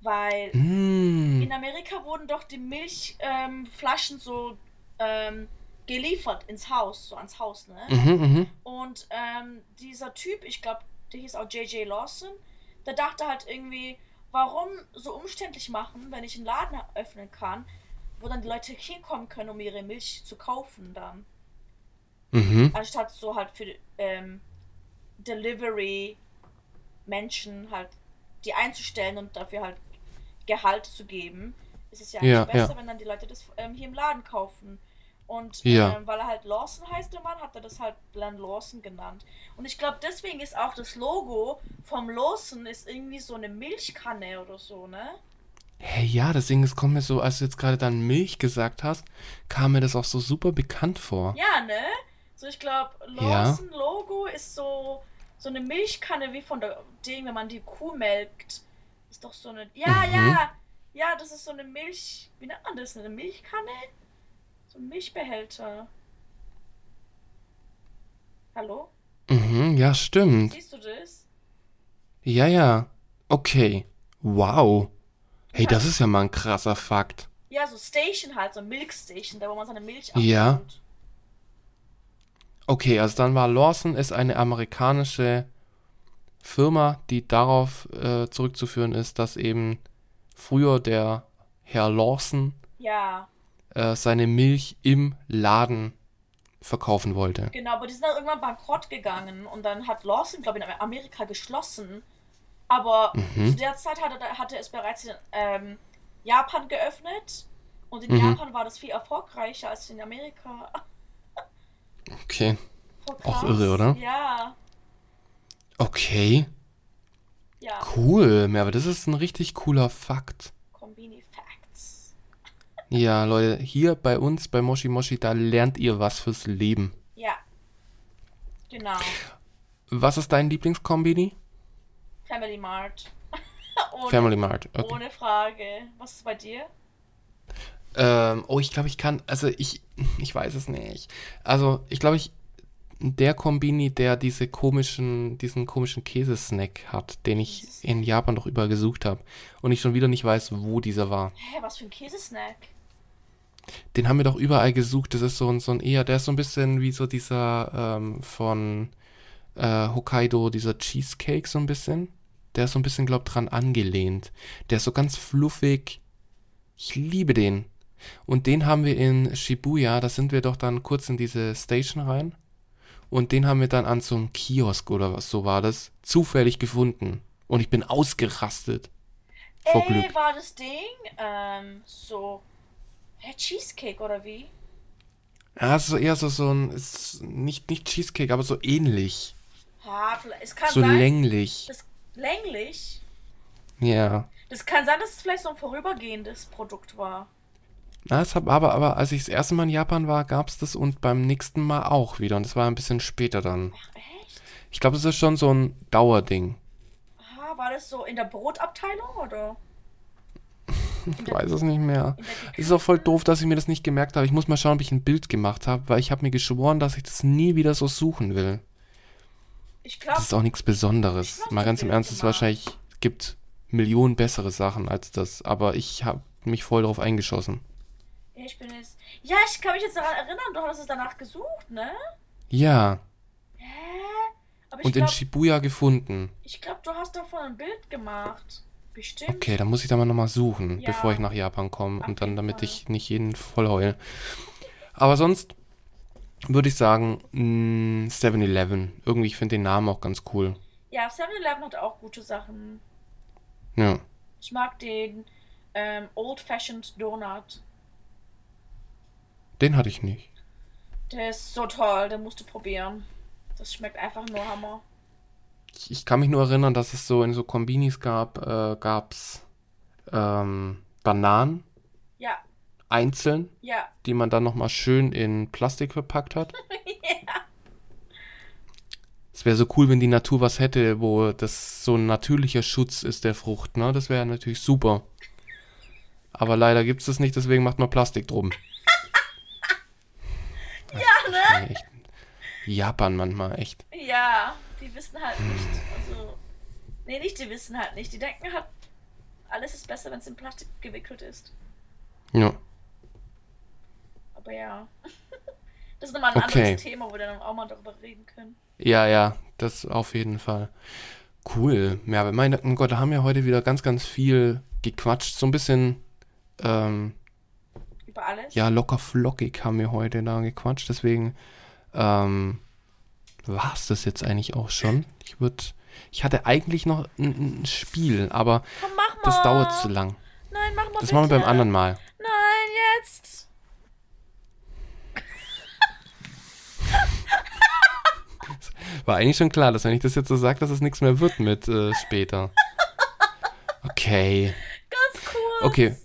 Speaker 2: weil
Speaker 1: Mm,
Speaker 2: in Amerika wurden doch die Milchflaschen ähm, so ähm, geliefert ins Haus, so ans Haus, ne?
Speaker 1: mhm, mhm.
Speaker 2: Und ähm, dieser Typ, ich glaube, der hieß auch J.J. Lawson, der dachte halt irgendwie, warum so umständlich machen, wenn ich einen Laden öffnen kann, wo dann die Leute hinkommen können, um ihre Milch zu kaufen dann.
Speaker 1: Mhm.
Speaker 2: Anstatt so halt für ähm, Delivery Menschen halt die einzustellen und dafür halt Gehalt zu geben, ist es ja eigentlich
Speaker 1: Ja,
Speaker 2: besser,
Speaker 1: ja.
Speaker 2: wenn dann die Leute das ähm, hier im Laden kaufen. Und
Speaker 1: Ja.
Speaker 2: ähm, weil er halt Lawson heißt, der Mann, hat er das halt dann Lawson genannt. Und ich glaube, deswegen ist auch das Logo vom Lawson ist irgendwie so eine Milchkanne oder so, ne?
Speaker 1: Hey, ja, deswegen, es kommt mir so, als du jetzt gerade dann Milch gesagt hast, kam mir das auch so super bekannt vor.
Speaker 2: Ja, ne? So, ich glaube. Lawson Logo ist so, so eine Milchkanne wie von der Ding, wenn man die Kuh melkt. Ist doch so eine. Ja,
Speaker 1: Mhm.
Speaker 2: ja! Ja, das ist so eine Milch. Wie nennt man das? Eine Milchkanne? So ein Milchbehälter. Hallo?
Speaker 1: Mhm, ja, stimmt.
Speaker 2: Siehst du das?
Speaker 1: Ja, ja. Okay. Wow. Hey, das ist ja mal ein krasser Fakt.
Speaker 2: Ja, so Station halt, so Milk Station, da wo man seine Milch
Speaker 1: Ja.
Speaker 2: abholt.
Speaker 1: Okay, also dann war Lawson ist eine amerikanische Firma, die darauf äh, zurückzuführen ist, dass eben früher der Herr Lawson
Speaker 2: Ja,
Speaker 1: äh, seine Milch im Laden verkaufen wollte.
Speaker 2: genau, aber die sind dann irgendwann bankrott gegangen und dann hat Lawson, glaube ich, in Amerika geschlossen. Aber
Speaker 1: Mhm.
Speaker 2: zu der Zeit hatte, hatte es bereits in ähm, Japan geöffnet und in
Speaker 1: Mhm.
Speaker 2: Japan war das viel erfolgreicher als in Amerika.
Speaker 1: Okay. Auch irre, oder?
Speaker 2: Ja,
Speaker 1: Okay.
Speaker 2: ja.
Speaker 1: Cool. Ja, aber das ist ein richtig cooler Fakt.
Speaker 2: Kombini Facts.
Speaker 1: Ja, Leute, hier bei uns bei Moshi Moshi, da lernt ihr was fürs Leben.
Speaker 2: Ja. Genau.
Speaker 1: Was ist dein Lieblingskombini?
Speaker 2: Family Mart. ohne,
Speaker 1: Family Mart. Okay.
Speaker 2: ohne Frage. Was ist bei dir?
Speaker 1: Ähm, oh, ich glaube, ich kann, also ich, ich weiß es nicht. Also, ich glaube, ich, der Kombini, der diese komischen, diesen komischen Käsesnack hat, den ich in Japan doch überall gesucht habe und ich schon wieder nicht weiß, wo dieser war.
Speaker 2: Hä, was für ein Käsesnack?
Speaker 1: Den haben wir doch überall gesucht. Das ist so ein, so ein eher, der ist so ein bisschen wie so dieser ähm, von äh, Hokkaido, dieser Cheesecake so ein bisschen. Der ist so ein bisschen, glaub, dran angelehnt. Der ist so ganz fluffig. Ich liebe den. Und den haben wir in Shibuya, da sind wir doch dann kurz in diese Station rein. Und den haben wir dann an so einem Kiosk oder was so war das, zufällig gefunden. Und ich bin ausgerastet. Vor
Speaker 2: Ey,
Speaker 1: Glück.
Speaker 2: war das Ding ähm, so. Hä, Cheesecake oder wie?
Speaker 1: Ja, es ist eher so, so ein, ist nicht, nicht Cheesecake, aber so ähnlich.
Speaker 2: Es kann
Speaker 1: So
Speaker 2: sein.
Speaker 1: länglich.
Speaker 2: Das, länglich?
Speaker 1: Ja.
Speaker 2: Das kann sein, dass es vielleicht so ein vorübergehendes Produkt war.
Speaker 1: Na, es hab, aber, aber als ich das erste Mal in Japan war, gab es das und beim nächsten Mal auch wieder. Und das war ein bisschen später dann.
Speaker 2: Ach, echt?
Speaker 1: Ich glaube, das ist schon so ein Dauerding.
Speaker 2: Aha, war das so in der Brotabteilung oder?
Speaker 1: Ich weiß es nicht mehr. Es ist auch voll doof, dass ich mir das nicht gemerkt habe. Ich muss mal schauen, ob ich ein Bild gemacht habe, weil ich habe mir geschworen, dass ich das nie wieder so suchen will.
Speaker 2: Ich
Speaker 1: Das
Speaker 2: glaube,
Speaker 1: ist auch nichts Besonderes. Mal ganz im Ernst, es wahrscheinlich gibt Millionen bessere Sachen als das. Aber ich habe mich voll darauf eingeschossen.
Speaker 2: ja, ich bin jetzt. Ja, ich kann mich jetzt daran erinnern, du hast es danach gesucht, ne?
Speaker 1: Ja,
Speaker 2: Hä? Aber ich
Speaker 1: und in
Speaker 2: glaube,
Speaker 1: Shibuya gefunden.
Speaker 2: ich glaub, du hast davon ein Bild gemacht. Bestimmt.
Speaker 1: Okay, dann muss ich da mal nochmal suchen,
Speaker 2: Ja.
Speaker 1: bevor ich nach Japan komme und dann, damit
Speaker 2: Fall.
Speaker 1: ich nicht jeden voll heul. Aber sonst würde ich sagen, mh, 7-Eleven. Irgendwie, ich finde den Namen auch ganz cool.
Speaker 2: Ja, 7-Eleven hat auch gute Sachen.
Speaker 1: Ja.
Speaker 2: Ich mag den ähm, Old Fashioned Donut.
Speaker 1: Den hatte ich nicht.
Speaker 2: Der ist so toll, den musst du probieren. Das schmeckt einfach nur Hammer.
Speaker 1: Ich, ich kann mich nur erinnern, dass es so in so Kombinis gab, äh, gab's ähm, Bananen einzeln,
Speaker 2: ja,
Speaker 1: die man dann nochmal schön in Plastik verpackt hat.
Speaker 2: ja.
Speaker 1: Es wäre so cool, wenn die Natur was hätte, wo das so ein natürlicher Schutz ist der Frucht, ne? Das wäre natürlich super. Aber leider gibt es das nicht, deswegen macht man Plastik drum.
Speaker 2: Ja, ne?
Speaker 1: Echt. Japan manchmal, echt.
Speaker 2: Ja, die wissen halt nicht. Also. Nee, nicht die wissen halt nicht. Die denken halt, alles ist besser, wenn es in Plastik gewickelt ist.
Speaker 1: Ja.
Speaker 2: Aber ja. Das ist nochmal ein
Speaker 1: Okay.
Speaker 2: anderes Thema, wo wir dann auch mal darüber reden können.
Speaker 1: Ja, ja, das auf jeden Fall. Cool. Ja, aber meine oh Gott, da haben wir heute wieder ganz, ganz viel gequatscht. So ein bisschen, ähm,
Speaker 2: Über alles.
Speaker 1: ja, locker flockig haben wir heute da gequatscht. Deswegen, ähm, war es das jetzt eigentlich auch schon. Ich würde, ich hatte eigentlich noch ein, ein Spiel, aber
Speaker 2: Komm,
Speaker 1: das dauert zu lang.
Speaker 2: Nein, mach mal
Speaker 1: Das
Speaker 2: bitte.
Speaker 1: machen wir beim anderen Mal.
Speaker 2: Nein, jetzt.
Speaker 1: War eigentlich schon klar, dass wenn ich das jetzt so sage, dass es nichts mehr wird mit äh, später. Okay.
Speaker 2: Ganz cool.
Speaker 1: Okay.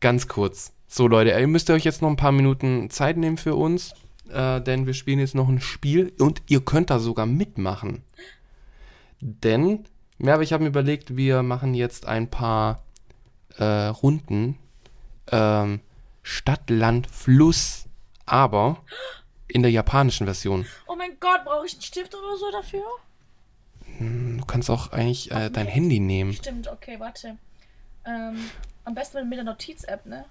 Speaker 1: Ganz kurz. So, Leute, ihr müsst euch jetzt noch ein paar Minuten Zeit nehmen für uns, äh, denn wir spielen jetzt noch ein Spiel und ihr könnt da sogar mitmachen. Denn, ja, aber ich habe mir überlegt, wir machen jetzt ein paar äh, Runden ähm, Stadt, Land, Fluss, aber in der japanischen Version.
Speaker 2: Oh mein Gott, brauche ich einen Stift oder so dafür?
Speaker 1: Du kannst auch eigentlich äh, dein Handy nehmen.
Speaker 2: Stimmt, okay, warte. Ähm, am besten mit der Notiz-App, ne?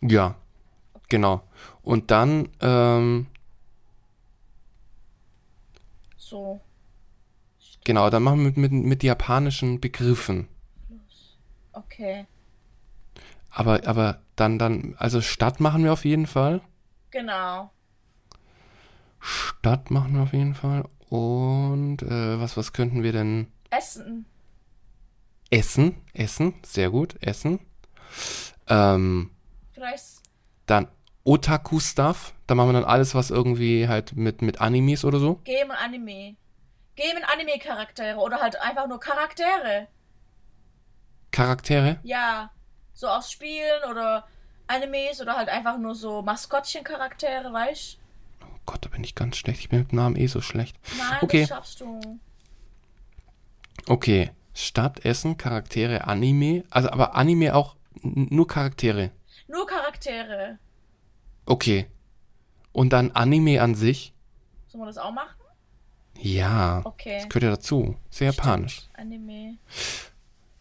Speaker 1: Ja, genau. Und dann, ähm,
Speaker 2: So.
Speaker 1: genau, dann machen wir mit, mit, mit japanischen Begriffen.
Speaker 2: Okay.
Speaker 1: Aber, aber dann, dann, also Stadt machen wir auf jeden Fall.
Speaker 2: Genau.
Speaker 1: Stadt machen wir auf jeden Fall. Und äh, was, was könnten wir denn?
Speaker 2: Essen.
Speaker 1: Essen, Essen, sehr gut, Essen. Ähm,
Speaker 2: Vielleicht.
Speaker 1: dann Otaku-Stuff. Da machen wir dann alles, was irgendwie halt mit, mit Animes oder so.
Speaker 2: Game Anime. Game Anime-Charaktere oder halt einfach nur Charaktere.
Speaker 1: Charaktere.
Speaker 2: Ja. So aus Spielen oder Animes oder halt einfach nur so Maskottchen-Charaktere, weißt
Speaker 1: Oh Gott, da bin ich ganz schlecht. Ich bin mit Namen eh so schlecht.
Speaker 2: Nein,
Speaker 1: Okay.
Speaker 2: das schaffst du.
Speaker 1: Okay. Stadt, Essen, Charaktere, Anime. Also, aber Anime auch nur Charaktere.
Speaker 2: Nur Charaktere.
Speaker 1: Okay. Und dann Anime an sich.
Speaker 2: Sollen wir das auch machen?
Speaker 1: Ja.
Speaker 2: Okay.
Speaker 1: Das gehört ja dazu. Sehr japanisch.
Speaker 2: Stimmt. Anime.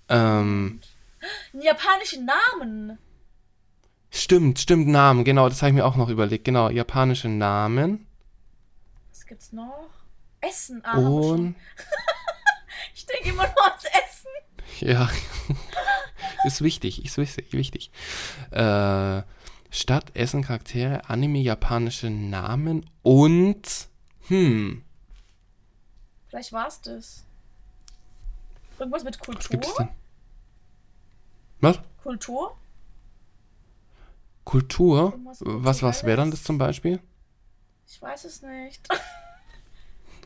Speaker 1: Ähm,
Speaker 2: Einen japanischen Namen.
Speaker 1: Stimmt, stimmt, Namen. Genau, das habe ich mir auch noch überlegt. Genau, japanische Namen.
Speaker 2: Was gibt's noch? Essen. Ah.
Speaker 1: Und,
Speaker 2: Ich denke immer nur ans Essen.
Speaker 1: ja. ist wichtig, ist wichtig, wichtig. Äh, Stadt, Essen, Charaktere, Anime, japanische Namen und, hm,
Speaker 2: Vielleicht war's das. Irgendwas mit Kultur?
Speaker 1: was gibt's denn? Was?
Speaker 2: Kultur?
Speaker 1: Kultur? Was, was wäre dann das zum Beispiel?
Speaker 2: Ich weiß es nicht.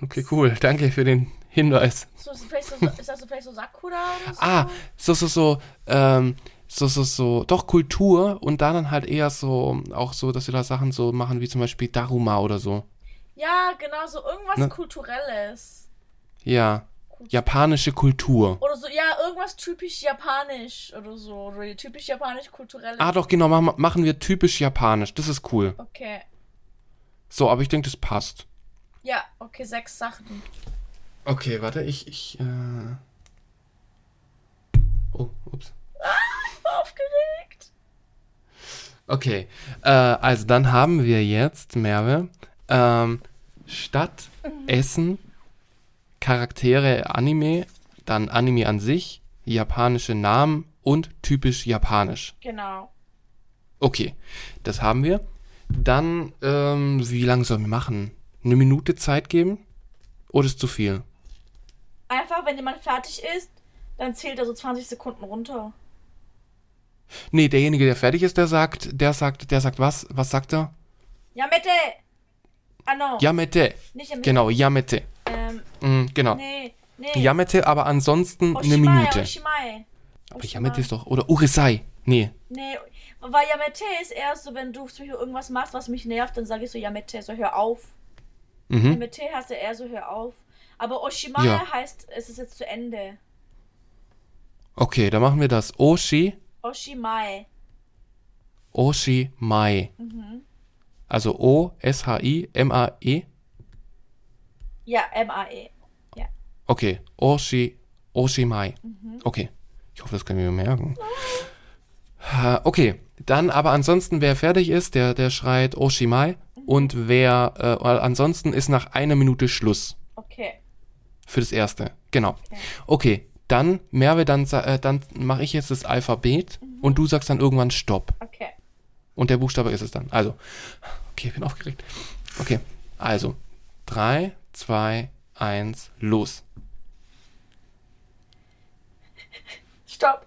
Speaker 1: Okay, cool. Danke für den Hinweis.
Speaker 2: So, ist, vielleicht so, ist das so vielleicht so Sakura oder so?
Speaker 1: Ah, so, so, so, ähm, so, so, so, doch Kultur und dann halt eher so, auch so, dass wir da Sachen so machen wie zum Beispiel Daruma oder so.
Speaker 2: Ja, genau, so irgendwas
Speaker 1: Ne?
Speaker 2: Kulturelles.
Speaker 1: Ja, japanische Kultur.
Speaker 2: Oder so, ja, irgendwas typisch japanisch oder so. Oder typisch japanisch kulturelles.
Speaker 1: Ah, doch, genau, machen, machen wir typisch japanisch. Das ist cool.
Speaker 2: Okay.
Speaker 1: So, aber ich denke, das passt.
Speaker 2: Ja, okay, sechs Sachen.
Speaker 1: Okay, warte, ich, ich, äh. Oh, ups.
Speaker 2: Ich war aufgeregt.
Speaker 1: Okay, äh, also dann haben wir jetzt, Merve, ähm, Stadt, Essen, Charaktere, Anime, dann Anime an sich, japanische Namen und typisch japanisch.
Speaker 2: Genau.
Speaker 1: Okay, das haben wir. Dann, ähm, wie lange sollen wir machen? Eine Minute Zeit geben? Oder ist zu viel?
Speaker 2: Einfach, wenn jemand fertig ist, dann zählt er so 20 Sekunden runter.
Speaker 1: Nee, derjenige, der fertig ist, der sagt, der sagt, der sagt was? Was sagt er?
Speaker 2: Yamete! Ah, no.
Speaker 1: Yamete.
Speaker 2: Nicht Yamete.
Speaker 1: Genau, Yamete. Mm, genau.
Speaker 2: nee, nee.
Speaker 1: Yamete, aber ansonsten eine
Speaker 2: Oshimae,
Speaker 1: Minute.
Speaker 2: Oshimae.
Speaker 1: Aber
Speaker 2: Oshimae.
Speaker 1: Yamete ist doch. Oder Urisai. Nee.
Speaker 2: Nee, weil Yamete ist eher so, wenn du zum Beispiel irgendwas machst, was mich nervt, dann sage ich so Yamete, so hör auf.
Speaker 1: Mhm.
Speaker 2: Yamete heißt ja eher so hör auf. Aber Oshimae
Speaker 1: Ja.
Speaker 2: heißt, es ist jetzt zu Ende.
Speaker 1: Okay, dann machen wir das. Oshi,
Speaker 2: Oshimae.
Speaker 1: Oshi, Mai.
Speaker 2: Mhm.
Speaker 1: Also O, S, H, I, M, A, E.
Speaker 2: Ja, M-A-E. Ja.
Speaker 1: Okay, Oshi, Oshi, Mai.
Speaker 2: Mhm.
Speaker 1: Okay. Ich hoffe, das können wir merken. Ha, Okay, dann aber ansonsten, wer fertig ist, der, der schreit Oshimai.
Speaker 2: Mhm.
Speaker 1: Und wer, äh, ansonsten ist nach einer Minute Schluss.
Speaker 2: Okay.
Speaker 1: Für das erste. Genau.
Speaker 2: Okay.
Speaker 1: Okay, dann, Merve, dann, äh, dann mache ich jetzt das Alphabet und du sagst dann irgendwann Stopp.
Speaker 2: Okay.
Speaker 1: Und der Buchstabe ist es dann. Also, okay, ich bin aufgeregt. Okay, also, 3, 2, 1, los.
Speaker 2: Stopp.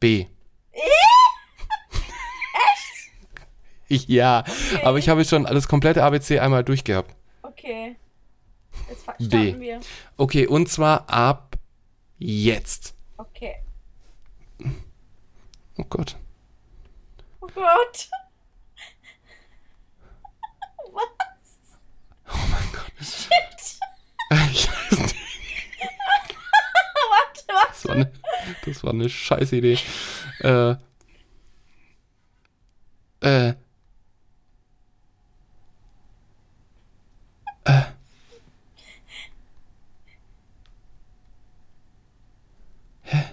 Speaker 1: B. Ich, ja, aber ich habe schon das komplette ABC einmal durchgehabt.
Speaker 2: Okay. Jetzt
Speaker 1: B.
Speaker 2: wir.
Speaker 1: Okay, und zwar ab jetzt.
Speaker 2: Okay.
Speaker 1: Oh Gott.
Speaker 2: Oh Gott. Was?
Speaker 1: Oh mein Gott.
Speaker 2: Shit.
Speaker 1: Ich weiß nicht.
Speaker 2: Warte, was?
Speaker 1: Das war eine, das war eine scheiß Idee. Äh. Äh. Äh. Hä?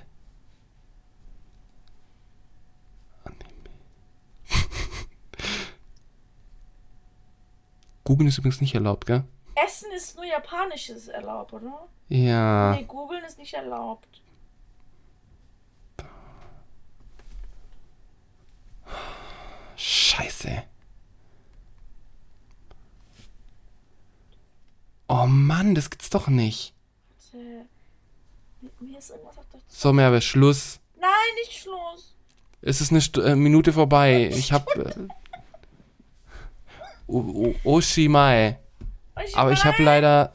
Speaker 1: Googeln ist übrigens nicht erlaubt, gell?
Speaker 2: Essen ist nur japanisches erlaubt, oder?
Speaker 1: Ja.
Speaker 2: Nee, googeln ist nicht erlaubt.
Speaker 1: Scheiße. Oh Mann, das gibt's doch nicht.
Speaker 2: Warte. Mir ist irgendwas auf der.
Speaker 1: So, Merve, Schluss.
Speaker 2: Nein, nicht Schluss.
Speaker 1: Es ist eine Stu äh, Minute vorbei. Ich hab. Äh, O- O- Oshimae. Aber ich habe leider.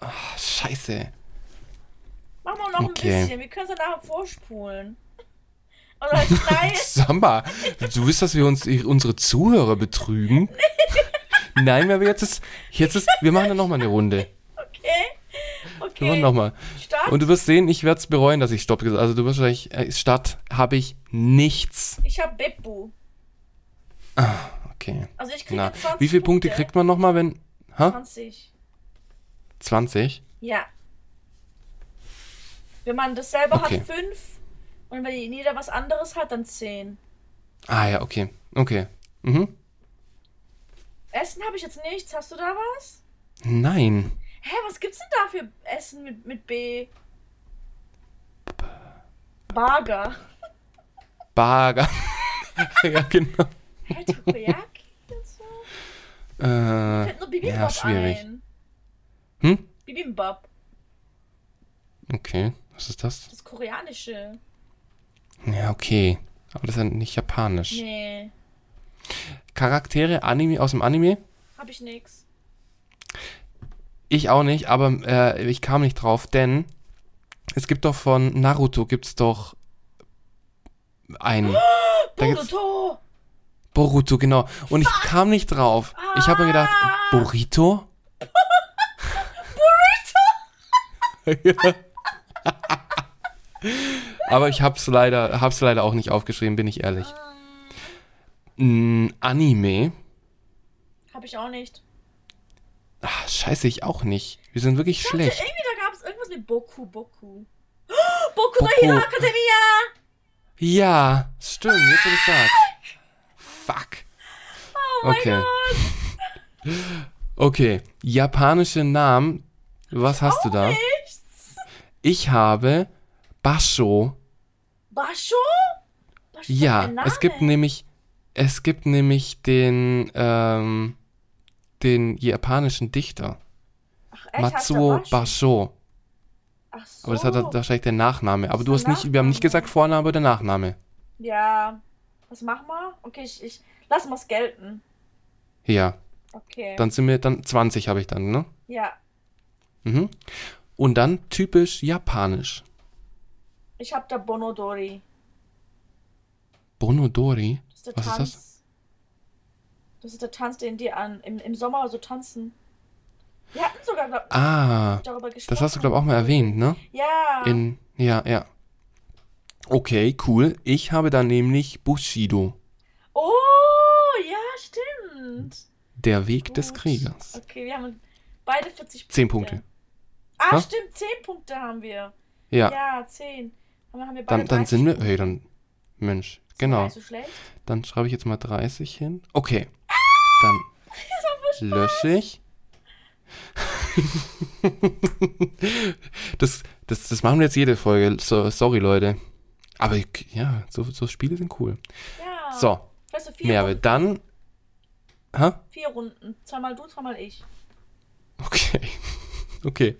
Speaker 1: Ah, scheiße.
Speaker 2: Machen wir noch
Speaker 1: Okay.
Speaker 2: ein bisschen. Wir können es ja nachher vorspulen. Oder schneiden.
Speaker 1: Samba, du willst, dass wir uns unsere Zuhörer betrügen? Nein, Merve, jetzt ist. Jetzt ist. Wir machen dann nochmal eine Runde.
Speaker 2: Okay.
Speaker 1: Wir machen
Speaker 2: Okay.
Speaker 1: nochmal. Und du wirst sehen, ich werde es bereuen, dass ich Stopp gesagt habe. Also du wirst wahrscheinlich, äh, Stadt habe ich nichts.
Speaker 2: Ich habe Beppu.
Speaker 1: Okay.
Speaker 2: Also ich kriege
Speaker 1: Na,
Speaker 2: jetzt 20
Speaker 1: wie viele Punkte kriegt man nochmal, wenn. Ha?
Speaker 2: 20.
Speaker 1: 20?
Speaker 2: Ja. Wenn man das selber
Speaker 1: Okay.
Speaker 2: hat, 5. Und wenn jeder was anderes hat, dann 10.
Speaker 1: Ah ja, okay. Okay. Mhm.
Speaker 2: Essen habe ich jetzt nichts. Hast du da was?
Speaker 1: Nein.
Speaker 2: Hä, was gibt's denn da für Essen mit, mit B? Burger.
Speaker 1: Burger. ja, genau.
Speaker 2: Hä, und so?
Speaker 1: Äh,
Speaker 2: Fällt nur Bibimbap
Speaker 1: ja, schwierig.
Speaker 2: ein.
Speaker 1: Hm?
Speaker 2: Bibimbap.
Speaker 1: Okay. Was ist das?
Speaker 2: Das koreanische.
Speaker 1: Ja, okay. Aber das ist ja nicht japanisch.
Speaker 2: Nee,
Speaker 1: Charaktere Anime aus dem Anime?
Speaker 2: hab ich nix.
Speaker 1: Ich auch nicht, aber äh, ich kam nicht drauf, denn es gibt doch von Naruto gibt's doch einen. Gibt's
Speaker 2: Boruto!
Speaker 1: Boruto, genau. Und ich kam nicht drauf. Ich habe mir gedacht,
Speaker 2: Ah.
Speaker 1: Burrito? Burrito? Aber ich hab's leider, hab's leider auch nicht aufgeschrieben, bin ich ehrlich. Mm, Anime?
Speaker 2: Hab ich auch nicht.
Speaker 1: Ach, scheiße, ich auch nicht. Wir sind wirklich schlecht.
Speaker 2: Irgendwie da gab's irgendwas mit Boku, Boku. Oh, Boku no
Speaker 1: Boku.
Speaker 2: Hero Academia!
Speaker 1: Ja, stimmt, jetzt wo du sagst.
Speaker 2: Oh mein
Speaker 1: Okay.
Speaker 2: Gott!
Speaker 1: Okay, japanische Namen. Was hast du da?
Speaker 2: Nichts!
Speaker 1: Ich habe Basho.
Speaker 2: Basho?
Speaker 1: Ja, es gibt nämlich, es gibt nämlich den, ähm, den japanischen Dichter.
Speaker 2: Ach, echt,
Speaker 1: Matsuo
Speaker 2: Basho?
Speaker 1: Basho.
Speaker 2: Ach so.
Speaker 1: Aber das hat wahrscheinlich der Nachname. Aber du hast nicht, wir haben nicht
Speaker 2: Nachname.
Speaker 1: gesagt Vorname oder Nachname.
Speaker 2: Ja. Was machen wir? Okay, ich, ich lass mal's gelten.
Speaker 1: Ja,
Speaker 2: Okay.
Speaker 1: dann sind wir, dann 20 habe ich dann, ne?
Speaker 2: ja.
Speaker 1: Mhm. Und dann typisch japanisch.
Speaker 2: Ich hab da Bonodori.
Speaker 1: Bonodori.
Speaker 2: Das ist der
Speaker 1: Was ist
Speaker 2: Tanz.
Speaker 1: das?
Speaker 2: Das ist der Tanz, den die an, im, im Sommer so tanzen. Wir hatten sogar glaub,
Speaker 1: Ah,
Speaker 2: darüber gesprochen.
Speaker 1: das hast du, glaube ich, auch mal erwähnt, ne?
Speaker 2: Ja.
Speaker 1: In, ja, ja. Okay, cool. Ich habe dann nämlich Bushido.
Speaker 2: oh, stimmt.
Speaker 1: Der Weg des
Speaker 2: Gut.
Speaker 1: Kriegers.
Speaker 2: Okay, wir haben beide 40 Punkte.
Speaker 1: Zehn Punkte.
Speaker 2: Ah,
Speaker 1: Ha?
Speaker 2: stimmt, 10 Punkte haben wir.
Speaker 1: Ja,
Speaker 2: Ja, 10. Dann haben wir beide
Speaker 1: dann, dann
Speaker 2: 30
Speaker 1: sind wir. Hey, dann. Mensch,
Speaker 2: Ist
Speaker 1: genau.
Speaker 2: so.
Speaker 1: Dann schreibe ich jetzt mal 30 hin. Okay. Dann lösche ich. das, das, das machen wir jetzt jede Folge. So, sorry, Leute. Aber ich- ja, so, so Spiele sind cool.
Speaker 2: Ja.
Speaker 1: So,
Speaker 2: Runden,
Speaker 1: dann. Hä?
Speaker 2: vier Runden. Zweimal du, zweimal ich.
Speaker 1: Okay. Okay.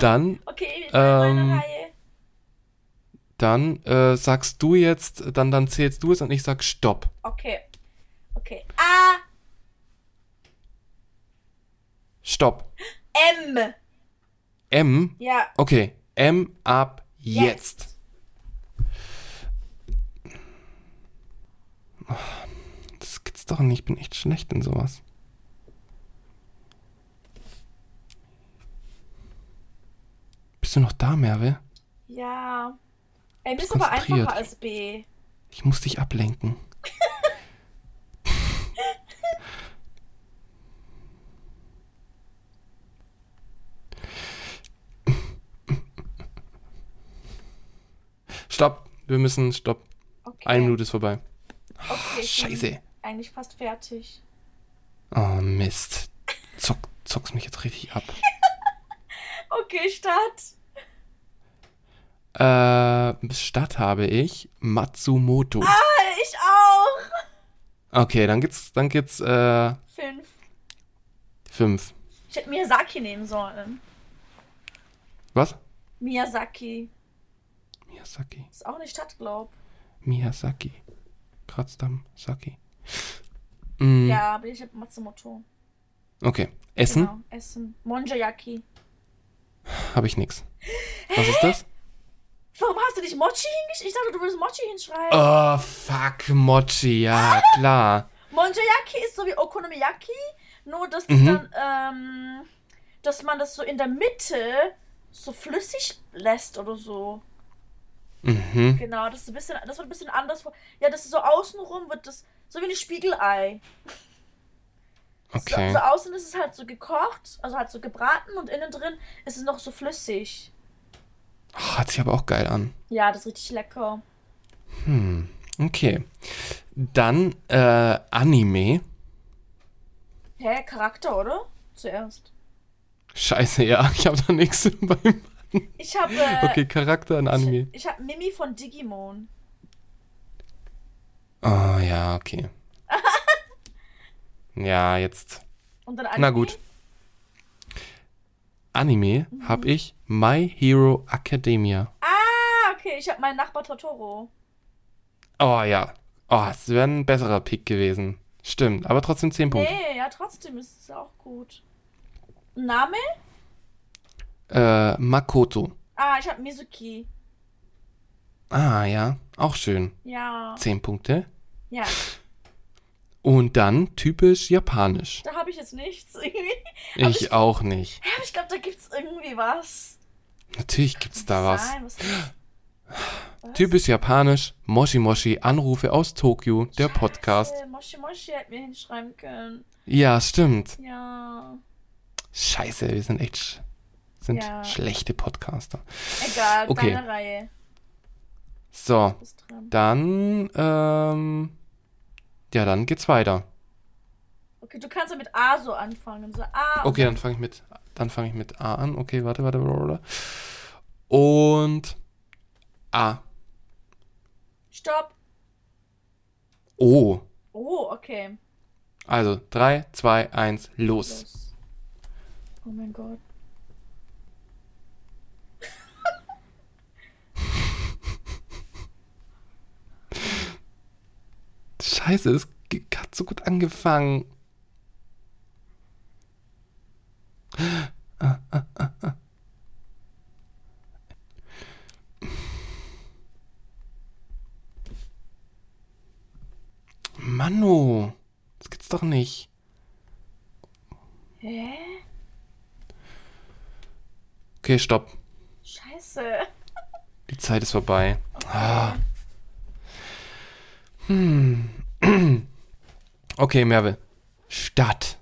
Speaker 1: Dann,
Speaker 2: Okay, ich
Speaker 1: Ähm,
Speaker 2: Reihe.
Speaker 1: dann äh, sagst du jetzt, dann, dann zählst du es und ich sag Stopp.
Speaker 2: Okay. Okay. A,
Speaker 1: Stopp.
Speaker 2: M.
Speaker 1: M.
Speaker 2: Ja.
Speaker 1: Okay. M ab jetzt. Das gibt's doch nicht. Ich bin echt schlecht in sowas. Bist du noch da, Merve?
Speaker 2: Ja. M
Speaker 1: Bist
Speaker 2: ist aber einfacher als B.
Speaker 1: Ich muss dich ablenken. Stopp. Wir müssen. Stopp.
Speaker 2: Okay.
Speaker 1: Eine Minute ist vorbei.
Speaker 2: Okay, bin
Speaker 1: Scheiße.
Speaker 2: Eigentlich fast fertig.
Speaker 1: Oh, Mist. Zock, zockst mich jetzt richtig ab.
Speaker 2: Okay, Start.
Speaker 1: Äh, Stadt habe ich Matsumoto.
Speaker 2: Ah, ich auch.
Speaker 1: Okay, dann geht's, dann geht's, äh,
Speaker 2: Fünf.
Speaker 1: fünf.
Speaker 2: Ich hätte Miyazaki nehmen sollen.
Speaker 1: Was?
Speaker 2: Miyazaki.
Speaker 1: Miyazaki.
Speaker 2: Ist auch eine Stadt, glaub.
Speaker 1: Miyazaki. Kratzdam Saki. Mm,
Speaker 2: Ja, aber ich hab Matsumoto.
Speaker 1: Okay. Essen
Speaker 2: Genau, Essen. Monjayaki.
Speaker 1: habe ich nix. Was ist das?
Speaker 2: Warum hast du nicht Mochi hingeschrieben? Ich dachte, du würdest Mochi hinschreiben.
Speaker 1: Oh, fuck, Mochi, ja, klar.
Speaker 2: Monjayaki ist so wie Okonomiyaki, nur dass das
Speaker 1: Mhm.
Speaker 2: dann, ähm, dass man das so in der Mitte so flüssig lässt oder so.
Speaker 1: Mhm.
Speaker 2: Genau, das ist ein bisschen, das wird ein bisschen anders. Ja, das ist so außenrum wird das so wie ein Spiegelei.
Speaker 1: Okay.
Speaker 2: So, so außen ist es halt so gekocht, also halt so gebraten und innen drin ist es noch so flüssig.
Speaker 1: Oh, hat sich aber auch geil an.
Speaker 2: Ja, das ist richtig lecker.
Speaker 1: Hm. Okay. Dann, äh, Anime.
Speaker 2: Hä, Charakter, oder? Zuerst.
Speaker 1: Scheiße, ja, ich habe da nichts beim.
Speaker 2: Ich habe äh,
Speaker 1: Okay, Charakter in Anime.
Speaker 2: ich, ich habe Mimi von Digimon.
Speaker 1: Oh, ja, okay. Ja, jetzt.
Speaker 2: Und dann
Speaker 1: Na gut. Anime habe ich My Hero Academia.
Speaker 2: Ah, okay, ich habe meinen Nachbar Totoro.
Speaker 1: Oh ja. Oh, es wäre ein besserer Pick gewesen. Stimmt, aber trotzdem 10 Punkte.
Speaker 2: Nee, ja, trotzdem ist es auch gut. Name?
Speaker 1: Äh, Makoto.
Speaker 2: Ah, ich habe Mizuki.
Speaker 1: Ah ja, auch schön.
Speaker 2: Ja.
Speaker 1: 10 Punkte.
Speaker 2: Ja,
Speaker 1: Und dann typisch japanisch.
Speaker 2: da habe ich jetzt nichts irgendwie. Aber
Speaker 1: Ich
Speaker 2: ich-
Speaker 1: auch nicht.
Speaker 2: Ja, aber ich glaube, da gibt's irgendwie was.
Speaker 1: Natürlich gibt's da was.
Speaker 2: Nein, was, was?
Speaker 1: Typisch japanisch, Moshi Moshi, Anrufe aus Tokio, der Podcast.
Speaker 2: Scheiße, Moshi Moshi hätte mir hinschreiben können.
Speaker 1: Ja, stimmt.
Speaker 2: Ja.
Speaker 1: Scheiße, wir sind echt sch sind
Speaker 2: Ja.
Speaker 1: schlechte Podcaster.
Speaker 2: Egal,
Speaker 1: Okay.
Speaker 2: deine Reihe.
Speaker 1: So, dann, ähm, ja, dann geht's weiter.
Speaker 2: Okay, du kannst ja mit A so anfangen. So A.
Speaker 1: Okay, dann fange ich mit, dann fange ich mit A an. Okay, warte, warte, warte. Und A.
Speaker 2: Stopp.
Speaker 1: O.
Speaker 2: Oh, okay.
Speaker 1: Also 3, 2, 1, los.
Speaker 2: Los. Oh mein Gott.
Speaker 1: Scheiße, es hat so gut angefangen. Mano, das gibt's doch nicht.
Speaker 2: Hä?
Speaker 1: Okay, stopp.
Speaker 2: Scheiße.
Speaker 1: Die Zeit ist vorbei. Ah. Hm. Okay, Merve. Stadt.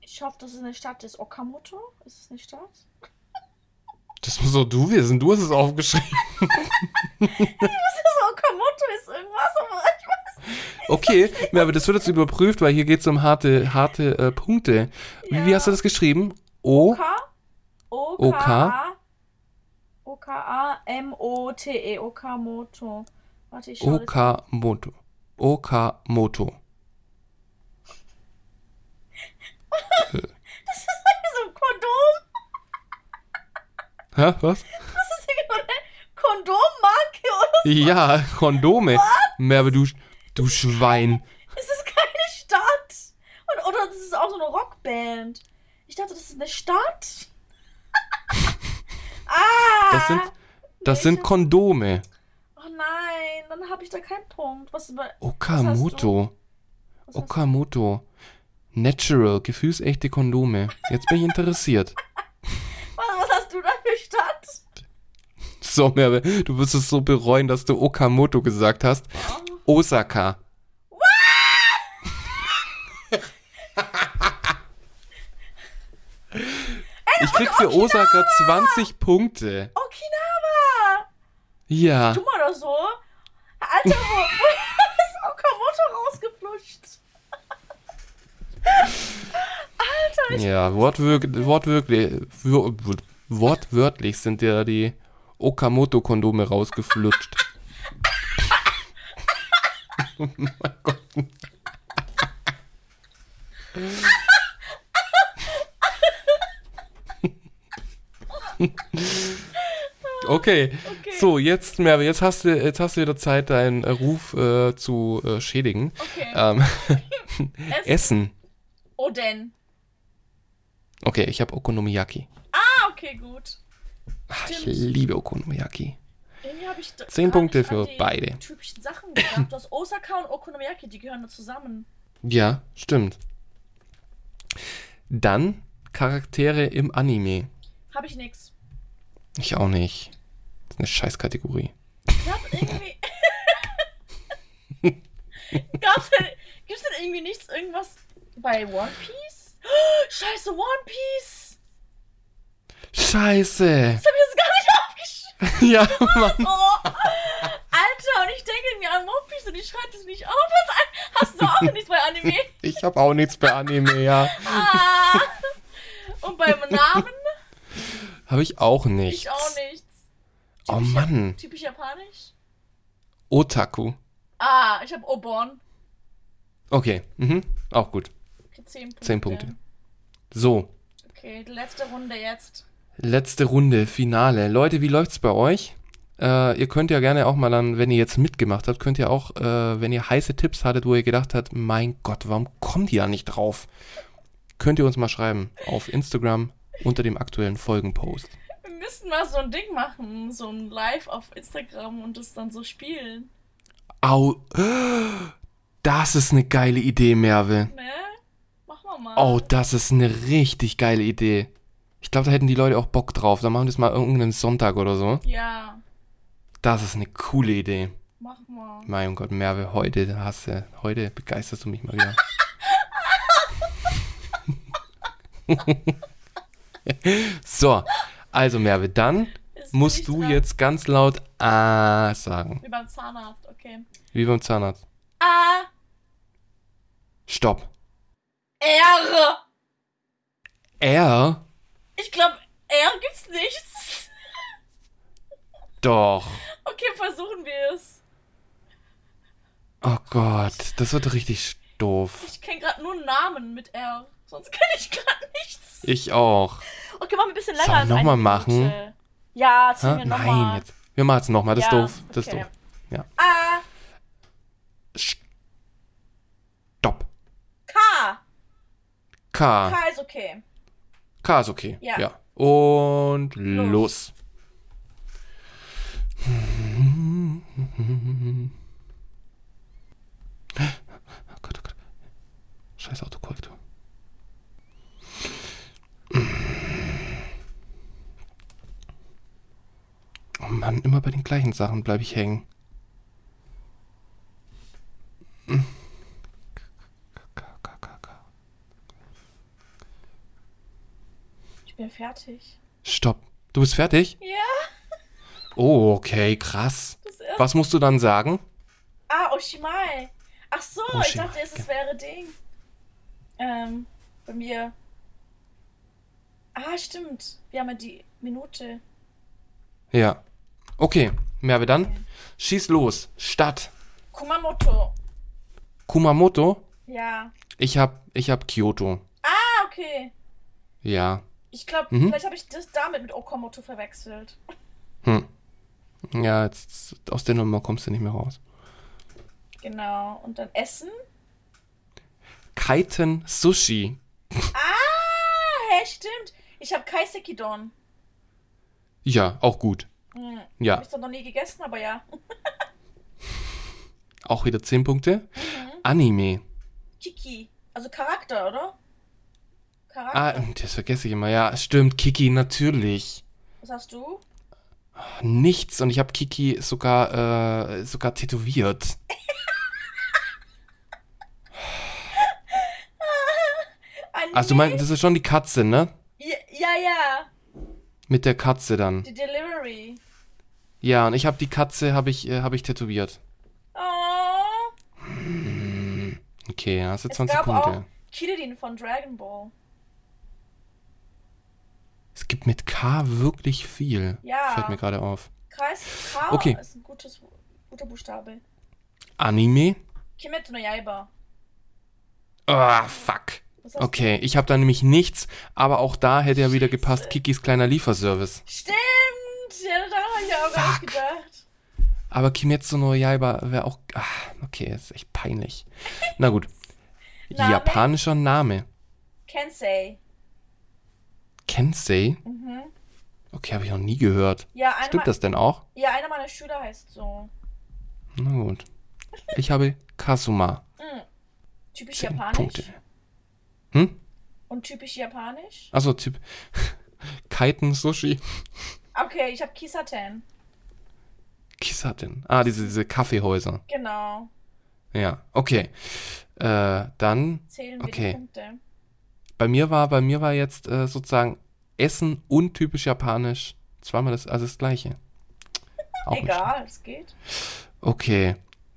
Speaker 2: Ich hoffe, dass es eine Stadt ist. Okamoto? Ist es eine Stadt?
Speaker 1: Das musst doch du wissen. Du hast es aufgeschrieben.
Speaker 2: Ich wusste, Okamoto ist irgendwas, aber ich weiß.
Speaker 1: Okay, Merve, das wird jetzt überprüft, weil hier geht es um harte, harte äh, Punkte. Wie, wie
Speaker 2: Ja.
Speaker 1: hast du das geschrieben? O.
Speaker 2: O.
Speaker 1: OK.
Speaker 2: O-K-A. O-K-A-M-O-T-E. Okamoto. Warte, ich.
Speaker 1: Okamoto. Okamoto.
Speaker 2: Das ist irgendwie so ein Kondom.
Speaker 1: Hä, was?
Speaker 2: Das ist irgendwie eine Kondommarke oder so.
Speaker 1: Ja, Kondome. Merve, du, du Schwein.
Speaker 2: Es ist keine Stadt. Und, oder das ist auch so eine Rockband. Ich dachte, das ist eine Stadt. ah!
Speaker 1: Das sind, das sind Kondome.
Speaker 2: Oh nein, dann habe ich da keinen Punkt. Was über.
Speaker 1: Okamoto.
Speaker 2: Was
Speaker 1: Okamoto. Natural, gefühlsechte Kondome. Jetzt bin ich interessiert.
Speaker 2: was, was hast du da für Stadt?
Speaker 1: So, Merve, du wirst es so bereuen, dass du Okamoto gesagt hast. Osaka. Ich krieg für Osaka 20 Punkte.
Speaker 2: Okinawa!
Speaker 1: Ja.
Speaker 2: Mal so. Alter, wo, ist Okamoto rausgeflutscht? Alter, ich.
Speaker 1: Ja, wortwörtlich, wortwörtlich, wör- wortwörtlich sind ja die Okamoto-Kondome rausgeflutscht. oh mein Gott. Okay.
Speaker 2: Okay.
Speaker 1: so jetzt Merve, jetzt hast du jetzt hast du wieder Zeit, deinen Ruf äh, zu äh, schädigen.
Speaker 2: Okay.
Speaker 1: Ähm,
Speaker 2: Essen.
Speaker 1: Essen.
Speaker 2: Oden.
Speaker 1: Okay, ich habe Okonomiyaki.
Speaker 2: Ah, okay, gut.
Speaker 1: Ach, ich liebe Okonomiyaki.
Speaker 2: Irgendwie habe ich.
Speaker 1: Zehn Punkte für beide.
Speaker 2: Typischen Sachen. Du hast Osaka und Okonomiyaki, die gehören da zusammen.
Speaker 1: Ja, stimmt. Dann Charaktere im Anime.
Speaker 2: Habe ich nix.
Speaker 1: Ich auch nicht. Das ist eine Scheißkategorie.
Speaker 2: Ich hab irgendwie. Gab's denn, gibt's denn irgendwie nichts, irgendwas bei One Piece? Oh, Scheiße, One Piece!
Speaker 1: Scheiße.
Speaker 2: Das hab ich jetzt gar nicht aufgeschrieben.
Speaker 1: Ja, Mann.
Speaker 2: Oh, Alter, und ich denke mir an One Piece und ich schreibe das nicht auf. Was Hast du auch nichts bei Anime?
Speaker 1: Ich habe auch nichts bei Anime, ja.
Speaker 2: Ah. Und beim Namen?
Speaker 1: Habe ich auch nichts.
Speaker 2: Ich auch nichts.
Speaker 1: Oh Mann.
Speaker 2: Typisch japanisch?
Speaker 1: Otaku.
Speaker 2: Ah, ich habe Oborn.
Speaker 1: Okay, mhm. auch gut.
Speaker 2: Okay, 10 Punkte.
Speaker 1: Zehn Punkte. So,
Speaker 2: Okay, die letzte Runde jetzt.
Speaker 1: letzte Runde, Finale. Leute, wie läuft's bei euch? Äh, ihr könnt ja gerne auch mal dann, wenn ihr jetzt mitgemacht habt, könnt ihr auch, äh, wenn ihr heiße Tipps hattet, wo ihr gedacht habt, mein Gott, warum kommt ihr da nicht drauf? Könnt ihr uns mal schreiben auf Instagram unter dem aktuellen Folgenpost.
Speaker 2: Wir müssten mal so ein Ding machen, so ein Live auf Instagram und das dann so spielen.
Speaker 1: Au, das ist eine geile Idee, Merve.
Speaker 2: Ne? Machen wir mal.
Speaker 1: Oh, das ist eine richtig geile Idee. Ich glaube, da hätten die Leute auch Bock drauf. Dann machen wir das mal irgendeinen Sonntag oder so.
Speaker 2: Ja,
Speaker 1: Das ist eine coole Idee.
Speaker 2: mach mal.
Speaker 1: Mein Gott, Merve, heute hast du, heute begeisterst du mich mal wieder. so, also Merve, dann
Speaker 2: bin
Speaker 1: musst du
Speaker 2: dran.
Speaker 1: jetzt ganz laut A sagen.
Speaker 2: Wie beim Zahnarzt, okay.
Speaker 1: Wie beim Zahnarzt.
Speaker 2: A,
Speaker 1: Stopp.
Speaker 2: R.
Speaker 1: R?
Speaker 2: Ich glaube, R gibt's nichts.
Speaker 1: Doch.
Speaker 2: Okay, versuchen wir es.
Speaker 1: Oh Gott, das wird richtig doof.
Speaker 2: Ich kenne gerade nur Namen mit R. Sonst kenne ich gerade nichts.
Speaker 1: Ich auch.
Speaker 2: Okay, machen wir ein bisschen länger
Speaker 1: Sollen wir
Speaker 2: als
Speaker 1: noch
Speaker 2: eine
Speaker 1: mal
Speaker 2: Minute.
Speaker 1: machen?
Speaker 2: Ja, ziehen wir nochmal.
Speaker 1: Nein, jetzt. Wir machen es nochmal, das ist
Speaker 2: Ja,
Speaker 1: doof. Das
Speaker 2: okay.
Speaker 1: ist doof. Ja.
Speaker 2: A,
Speaker 1: Stopp.
Speaker 2: K.
Speaker 1: K.
Speaker 2: K ist okay.
Speaker 1: K ist okay.
Speaker 2: Ja.
Speaker 1: ja. Und los. Oh Gott, oh Gott. Scheiß Autokorrektur. Oh Mann, immer bei den gleichen Sachen bleibe ich hängen.
Speaker 2: Ich bin fertig.
Speaker 1: Stopp. Du bist fertig?
Speaker 2: Ja.
Speaker 1: Oh, okay, krass. Was musst du dann sagen?
Speaker 2: Ah, Oshimai. Ach so, ich
Speaker 1: Oshimai,
Speaker 2: dachte erst, es wäre Ding. Ähm, bei mir. Ah, stimmt. Wir haben ja die Minute.
Speaker 1: Ja. Okay, Merve, dann
Speaker 2: Okay.
Speaker 1: schieß los. Stadt.
Speaker 2: Kumamoto.
Speaker 1: Kumamoto.
Speaker 2: Ja.
Speaker 1: Ich hab, ich hab Kyoto.
Speaker 2: Ah, okay.
Speaker 1: Ja.
Speaker 2: Ich glaube,
Speaker 1: Mhm.
Speaker 2: vielleicht habe ich das damit mit Okamoto verwechselt.
Speaker 1: Hm. Ja, jetzt aus der Nummer kommst du nicht mehr raus.
Speaker 2: Genau. Und dann Essen.
Speaker 1: Kaiten Sushi.
Speaker 2: Ah, hä, stimmt. Ich habe Kaisekidon.
Speaker 1: Ja, auch gut.
Speaker 2: Hm.
Speaker 1: Ja,
Speaker 2: Habe ich doch noch nie gegessen, aber ja.
Speaker 1: auch wieder 10 Punkte.
Speaker 2: Mhm.
Speaker 1: Anime.
Speaker 2: Kiki. Also Charakter, oder? Charakter.
Speaker 1: Ah, das vergesse ich immer. Ja, stimmt. Kiki, natürlich.
Speaker 2: Was hast du?
Speaker 1: Nichts. Und ich habe Kiki sogar, äh, sogar tätowiert.
Speaker 2: Anime?
Speaker 1: Also, du meinst, das ist schon die Katze, ne?
Speaker 2: Ja, ja, ja.
Speaker 1: Mit der Katze dann.
Speaker 2: Die Delivery.
Speaker 1: Ja, und ich habe die Katze, habe ich, äh, hab ich tätowiert.
Speaker 2: Oh.
Speaker 1: Okay, hast du
Speaker 2: Es
Speaker 1: 20
Speaker 2: gab
Speaker 1: Punkte.
Speaker 2: auch Kirin von Dragon Ball.
Speaker 1: Es gibt mit K wirklich viel.
Speaker 2: Ja.
Speaker 1: Fällt mir gerade auf.
Speaker 2: Kreis K
Speaker 1: Okay.
Speaker 2: ist ein gutes, guter Buchstabe.
Speaker 1: Anime?
Speaker 2: Kimetsu no Yaiba.
Speaker 1: Ah, fuck.
Speaker 2: Was hast
Speaker 1: Okay, ich habe da nämlich nichts, aber auch da hätte ja wieder gepasst, Kikis kleiner Lieferservice.
Speaker 2: du? Stimmt! Ja, daran habe ich auch gar nicht gedacht.
Speaker 1: Aber Kimetsu no Yaiba wäre auch... Ah, okay, ist echt peinlich. Na gut.
Speaker 2: Name?
Speaker 1: Japanischer Name.
Speaker 2: Kensei.
Speaker 1: Kensei?
Speaker 2: Mhm.
Speaker 1: Okay, habe ich noch nie gehört.
Speaker 2: Ja,
Speaker 1: Stimmt das denn auch?
Speaker 2: ja, einer meiner Schüler heißt so.
Speaker 1: Na gut. Ich habe Kasuma.
Speaker 2: Mhm. Typisch
Speaker 1: 10
Speaker 2: japanisch.
Speaker 1: Punkte. Hm?
Speaker 2: Und typisch japanisch.
Speaker 1: Achso, Typ. Kaiten Sushi.
Speaker 2: Okay, ich habe Kisaten.
Speaker 1: Kisaten. Ah, diese, diese Kaffeehäuser.
Speaker 2: Genau.
Speaker 1: Ja, okay. Äh, dann,
Speaker 2: Zählen wir
Speaker 1: Okay.
Speaker 2: die Punkte.
Speaker 1: bei mir war, bei mir war jetzt äh, sozusagen Essen und typisch japanisch zweimal das, also das gleiche. Auch
Speaker 2: Egal, es geht.
Speaker 1: Okay,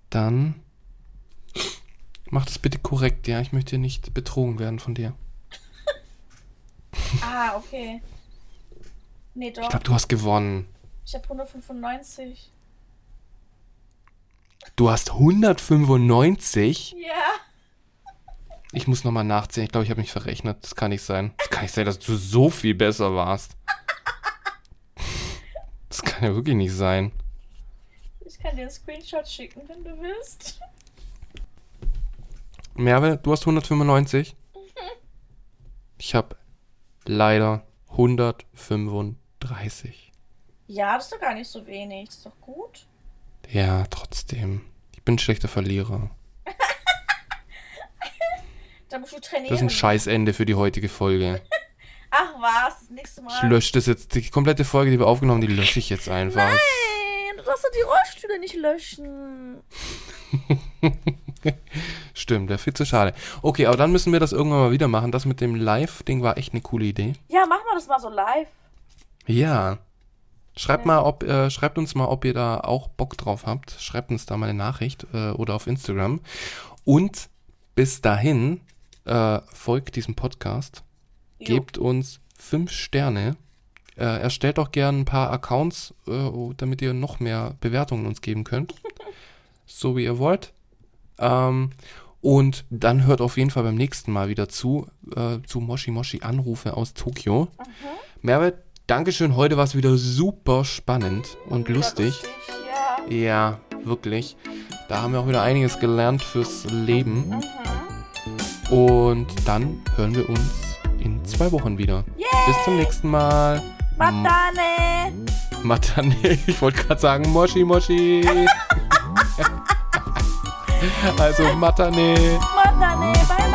Speaker 1: dann mach das bitte korrekt, ja. Ich möchte nicht betrogen werden von dir.
Speaker 2: Ah, okay. Nee, doch.
Speaker 1: Ich glaube, du hast gewonnen.
Speaker 2: Ich habe 195.
Speaker 1: Du hast 195?
Speaker 2: Ja.
Speaker 1: Ich muss nochmal nachzählen. Ich glaube, ich habe mich verrechnet. Das kann nicht sein. Das kann nicht sein, dass du so viel besser warst. Das kann ja wirklich nicht sein.
Speaker 2: Ich kann dir einen Screenshot schicken, wenn du willst.
Speaker 1: Merve, du hast 195. Ich habe leider 135.
Speaker 2: Ja, das ist doch gar nicht so wenig. Das ist doch gut.
Speaker 1: Ja, trotzdem. Ich bin ein schlechter Verlierer.
Speaker 2: Dann musst du trainieren.
Speaker 1: Das ist ein Scheißende für die heutige Folge.
Speaker 2: Ach was, das nächste Mal.
Speaker 1: Ich lösche das jetzt. Die komplette Folge, die wir aufgenommen haben, die lösche ich jetzt einfach.
Speaker 2: Nein, du darfst doch die Ohrstühle nicht löschen.
Speaker 1: Stimmt, wäre viel zu schade. Okay, aber dann müssen wir das irgendwann mal wieder machen. Das mit dem Live-Ding war echt eine coole Idee.
Speaker 2: Ja, machen wir das mal so live.
Speaker 1: Ja. Schreibt mal, ob, äh, schreibt uns mal, ob ihr da auch Bock drauf habt. Schreibt uns da mal eine Nachricht äh, oder auf Instagram. Und bis dahin äh, folgt diesem Podcast,
Speaker 2: Jo.
Speaker 1: gebt uns fünf Sterne, äh, erstellt auch gerne ein paar Accounts, äh, damit ihr noch mehr Bewertungen uns geben könnt. so wie ihr wollt. Ähm, und dann hört auf jeden Fall beim nächsten Mal wieder zu, äh, zu Moshi Moshi Anrufe aus Tokio.
Speaker 2: Mhm.
Speaker 1: Mehrwert, Dankeschön. Heute war es wieder super spannend und
Speaker 2: Wieder
Speaker 1: lustig.
Speaker 2: Ja.
Speaker 1: Ja, wirklich. Da haben wir auch wieder einiges gelernt fürs Leben.
Speaker 2: Mhm.
Speaker 1: Und dann hören wir uns in zwei Wochen wieder.
Speaker 2: Yay!
Speaker 1: Bis zum nächsten Mal.
Speaker 2: Matane.
Speaker 1: Matane, ich wollte gerade sagen Moshi Moshi. also Matane.
Speaker 2: Matane, bye